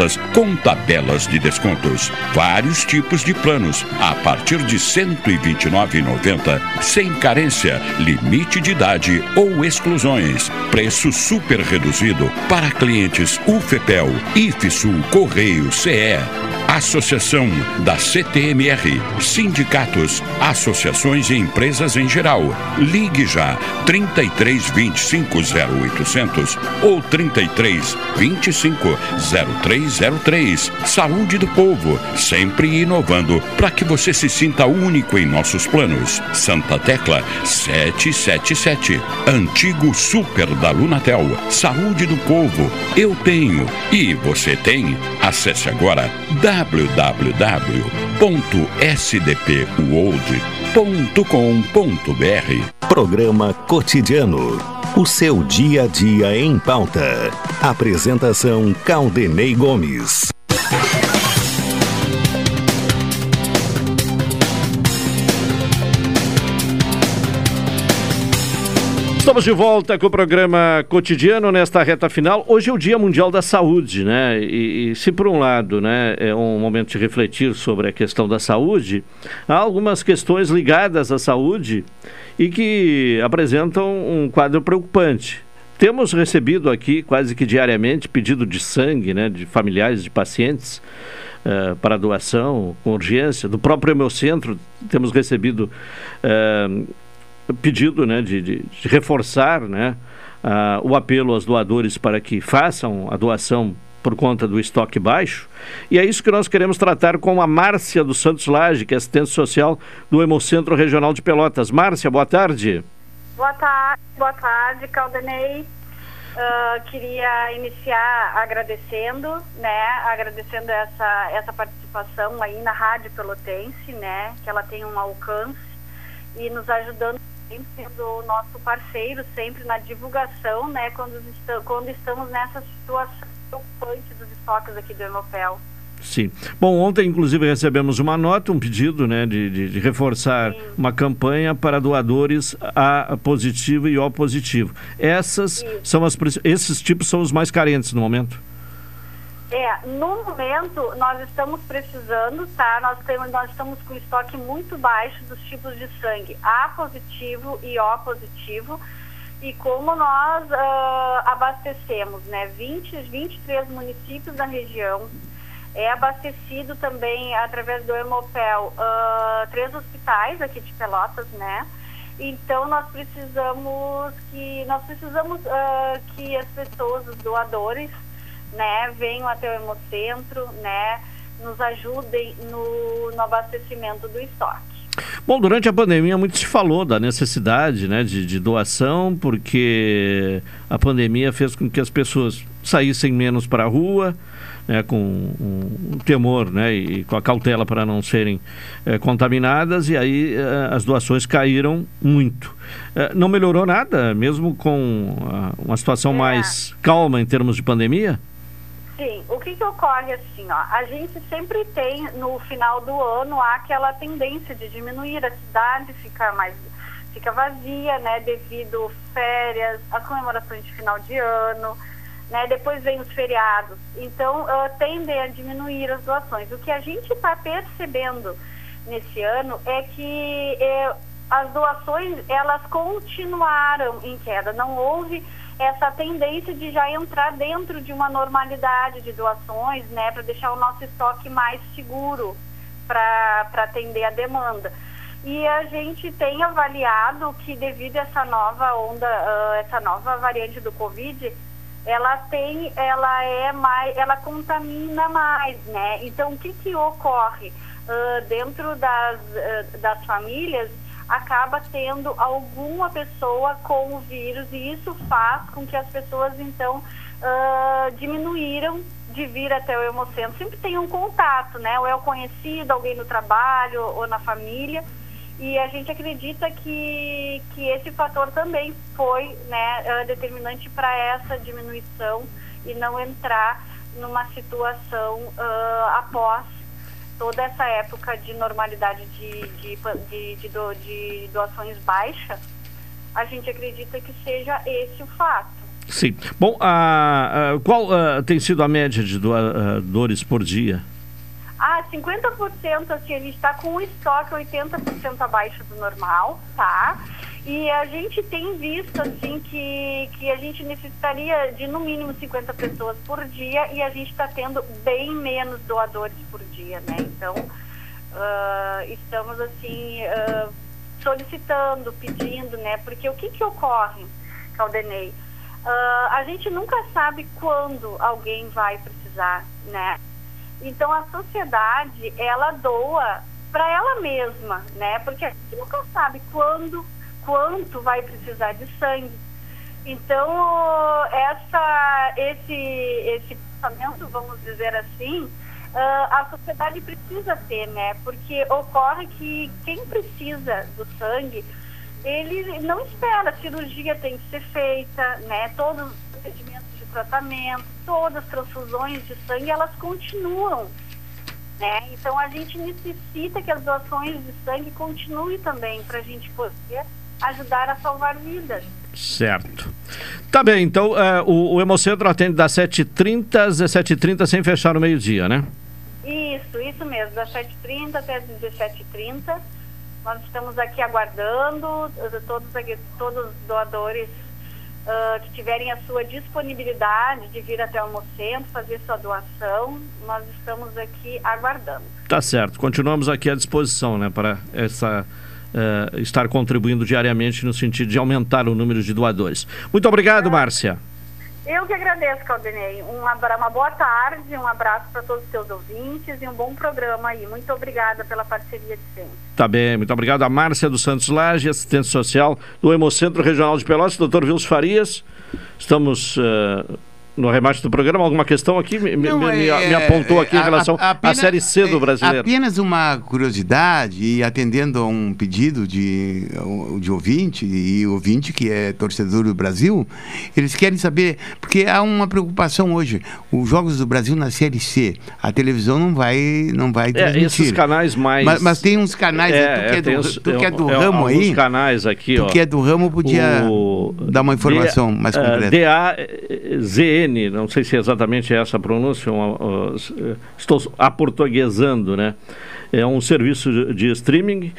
ofertas com tabelas de descontos. Vários tipos de planos a partir de R$ 129,90, sem carência, limite de idade ou exclusões. Preço super reduzido para clientes UFEPEL, IFSUL, Correio, CE. Associação da CTMR, sindicatos, associações e empresas em geral. Ligue já 33 25 0800 ou 33 25 0303. Saúde do povo, sempre inovando para que você se sinta único em nossos planos. Santa Tecla 777. Antigo Super da Lunatel. Saúde do povo, eu tenho e você tem. Acesse agora www.sdpworld.com.br. Programa Cotidiano. O seu dia a dia em pauta. Apresentação Caldenei Gomes. Estamos de volta com o programa cotidiano nesta reta final. Hoje é o Dia Mundial da Saúde, né? E, e, se por um lado, né, é um momento de refletir sobre a questão da saúde, há algumas questões ligadas à saúde e que apresentam um quadro preocupante. Temos recebido aqui quase que diariamente pedido de sangue, né, de familiares de pacientes. Uh, para doação com urgência. Do próprio Hemocentro, temos recebido uh, pedido né, de, de, de reforçar né, uh, o apelo aos doadores para que façam a doação por conta do estoque baixo. E é isso que nós queremos tratar com a Márcia dos Santos Lage, que é assistente social do Hemocentro Regional de Pelotas. Márcia, boa tarde. Boa tarde, boa tarde, Caldenei. Uh, queria iniciar agradecendo, né, agradecendo essa, essa participação aí na Rádio Pelotense, né, que ela tem um alcance e nos ajudando sendo nosso parceiro sempre na divulgação, né, quando, est quando estamos nessa situação preocupante dos estoques aqui do Hemopel. Sim. Bom, ontem, inclusive, recebemos uma nota, um pedido né, de, de, de reforçar Sim. uma campanha para doadores A positivo e O positivo. Essas são as, esses tipos são os mais carentes no momento? É, no momento nós estamos precisando, tá? Nós, temos, nós estamos com estoque muito baixo dos tipos de sangue A positivo e O positivo. E como nós uh, abastecemos né, 20, 23 municípios da região, é abastecido também através do Hemopel uh, três hospitais aqui de Pelotas, né? Então nós precisamos que nós precisamos uh, que as pessoas, os doadores, né, venham até o Hemocentro, né, nos ajudem no, no abastecimento do estoque. Bom, durante a pandemia muito se falou da necessidade né, de, de, doação, porque a pandemia fez com que as pessoas saíssem menos para a rua, né, com um, um, temor né, e com a cautela para não serem é, contaminadas, e aí é, as doações caíram muito. É, não melhorou nada, mesmo com uma situação mais calma em termos de pandemia? Sim, o que, que ocorre assim, ó, a gente sempre tem no final do ano aquela tendência de diminuir a cidade, ficar mais fica vazia, né, devido férias, as comemorações de final de ano, né, depois vem os feriados, então uh, tendem a diminuir as doações. O que a gente está percebendo nesse ano é que eh, as doações elas continuaram em queda, não houve essa tendência de já entrar dentro de uma normalidade de doações, né, para deixar o nosso estoque mais seguro para atender a demanda. E a gente tem avaliado que devido a essa nova onda, uh, essa nova variante do Covid, ela tem, ela é mais, ela contamina mais, né? Então o que que ocorre uh, dentro das, uh, das famílias? Acaba tendo alguma pessoa com o vírus e isso faz com que as pessoas então uh, diminuíram de vir até o hemocentro. Sempre tem um contato, né? Ou é o conhecido, alguém no trabalho ou na família. E a gente acredita que, que esse fator também foi né, determinante para essa diminuição e não entrar numa situação uh, após toda essa época de normalidade de, de, de, de, de doações baixa, a gente acredita que seja esse o fato. Sim. Bom, a, a qual a, tem sido a média de doadores por dia? Ah, 50% assim, a gente está com o estoque 80% abaixo do normal, tá? E a gente tem visto assim que, que a gente necessitaria de no mínimo 50 pessoas por dia e a gente está tendo bem menos doadores por dia, né? Então uh, estamos assim uh, solicitando, pedindo, né? Porque o que que ocorre, Caldenei? Uh, a gente nunca sabe quando alguém vai precisar, né? Então a sociedade ela doa para ela mesma, né? Porque a gente nunca sabe quando quanto vai precisar de sangue. Então, essa, esse, esse pensamento, vamos dizer assim, uh, a sociedade precisa ter, né? Porque ocorre que quem precisa do sangue, ele não espera, a cirurgia tem que ser feita, né? Todos os procedimentos de tratamento, todas as transfusões de sangue, elas continuam. Né? Então a gente necessita que as doações de sangue continuem também para a gente poder ajudar a salvar vidas. Certo. Tá bem, então uh, o, o Hemocentro atende das 7h30 às 17h30 sem fechar no meio-dia, né? Isso, isso mesmo, das 7h30 até as 17h30. Nós estamos aqui aguardando todos, todos os doadores uh, que tiverem a sua disponibilidade de vir até o Hemocentro, fazer sua doação. Nós estamos aqui aguardando. Tá certo, continuamos aqui à disposição, né, para essa uh, estar contribuindo diariamente no sentido de aumentar o número de doadores. Muito obrigado. Márcia. Eu que agradeço, Caldenei. Um uma boa tarde, um abraço para todos os seus ouvintes e um bom programa aí. Muito obrigada pela parceria de sempre. Tá bem, muito obrigado a Márcia dos Santos Laje, assistente social do Hemocentro Regional de Pelotas, doutor Vils Farias. Estamos uh, no remate do programa, alguma questão aqui? Me, Não, me, é, me apontou aqui a, em relação à Série C do é, brasileiro. Apenas uma curiosidade, e atendendo a um pedido de, de ouvinte, e ouvinte que é torcedor do Brasil, eles querem saber, porque há uma preocupação hoje, os Jogos do Brasil na Série C, a televisão não vai, não vai transmitir. É, esses canais mais... Mas, mas tem uns canais, é, tu, que é, do, tu que é do ramo aí... canais aqui, tu ó. que é do ramo podia o, dar uma informação D, mais uh, concreta. Não sei se é exatamente essa a pronúncia, uma, uh, estou aportuguesando, né? É um serviço de streaming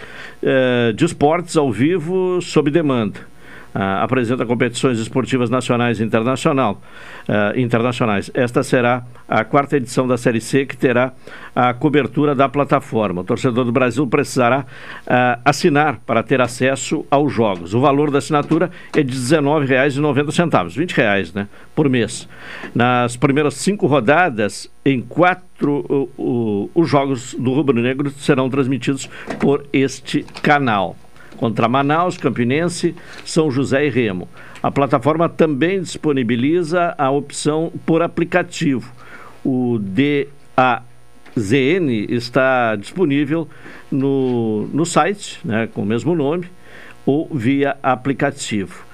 uh, de esportes ao vivo sob demanda uh, apresenta competições esportivas nacionais e internacional, uh, internacionais. Esta será a quarta edição da Série C, que terá a cobertura da plataforma. O torcedor do Brasil precisará uh, assinar para ter acesso aos jogos. O valor da assinatura é de R$ 19,90, 20 reais, né, por mês. Nas primeiras cinco rodadas, em quatro, os jogos do Rubro Negro serão transmitidos por este canal contra Manaus, Campinense, São José e Remo. A plataforma também disponibiliza a opção por aplicativo. O DAZN está disponível no, no site, né, com o mesmo nome, ou via aplicativo.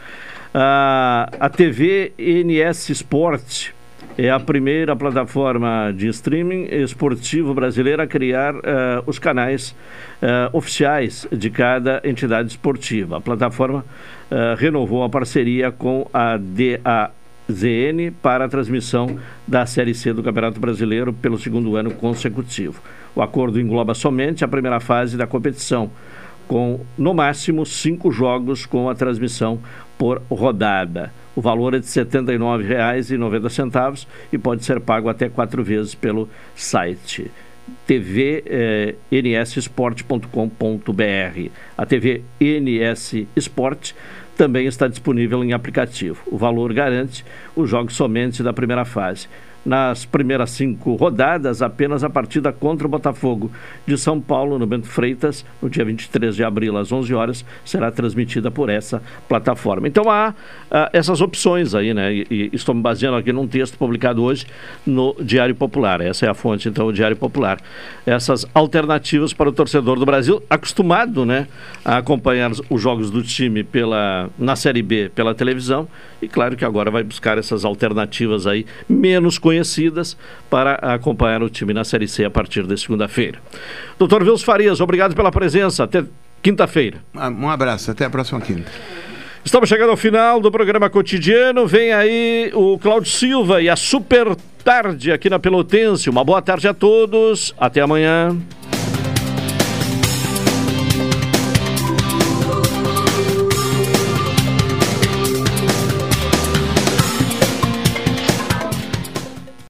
Uh, a TV NS Sport é a primeira plataforma de streaming esportivo brasileira a criar uh, os canais uh, oficiais de cada entidade esportiva. A plataforma uh, renovou a parceria com a DAZN para a transmissão da Série C do Campeonato Brasileiro pelo segundo ano consecutivo. O acordo engloba somente a primeira fase da competição, com no máximo cinco jogos com a transmissão por rodada. O valor é de R$ 79,90 e pode ser pago até quatro vezes pelo site tvnssport.com.br. Eh, a TV NS Sport também está disponível em aplicativo. O valor garante os jogos somente da primeira fase nas primeiras cinco rodadas, apenas a partida contra o Botafogo de São Paulo, no Bento Freitas, no dia 23 de abril, às 11 horas, será transmitida por essa plataforma. Então há uh, essas opções aí, né? E, e, estou me baseando aqui num texto publicado hoje no Diário Popular. Essa é a fonte, então, o Diário Popular. Essas alternativas para o torcedor do Brasil, acostumado, né, a acompanhar os jogos do time pela, na Série B pela televisão, e claro que agora vai buscar essas alternativas aí menos conhecidas para acompanhar o time na Série C a partir de segunda-feira. Doutor Vils Farias, obrigado pela presença. Até quinta-feira. Um abraço, até a próxima quinta. Estamos chegando ao final do programa cotidiano. Vem aí o Cláudio Silva e a Super Tarde aqui na Pelotense. Uma boa tarde a todos. Até amanhã.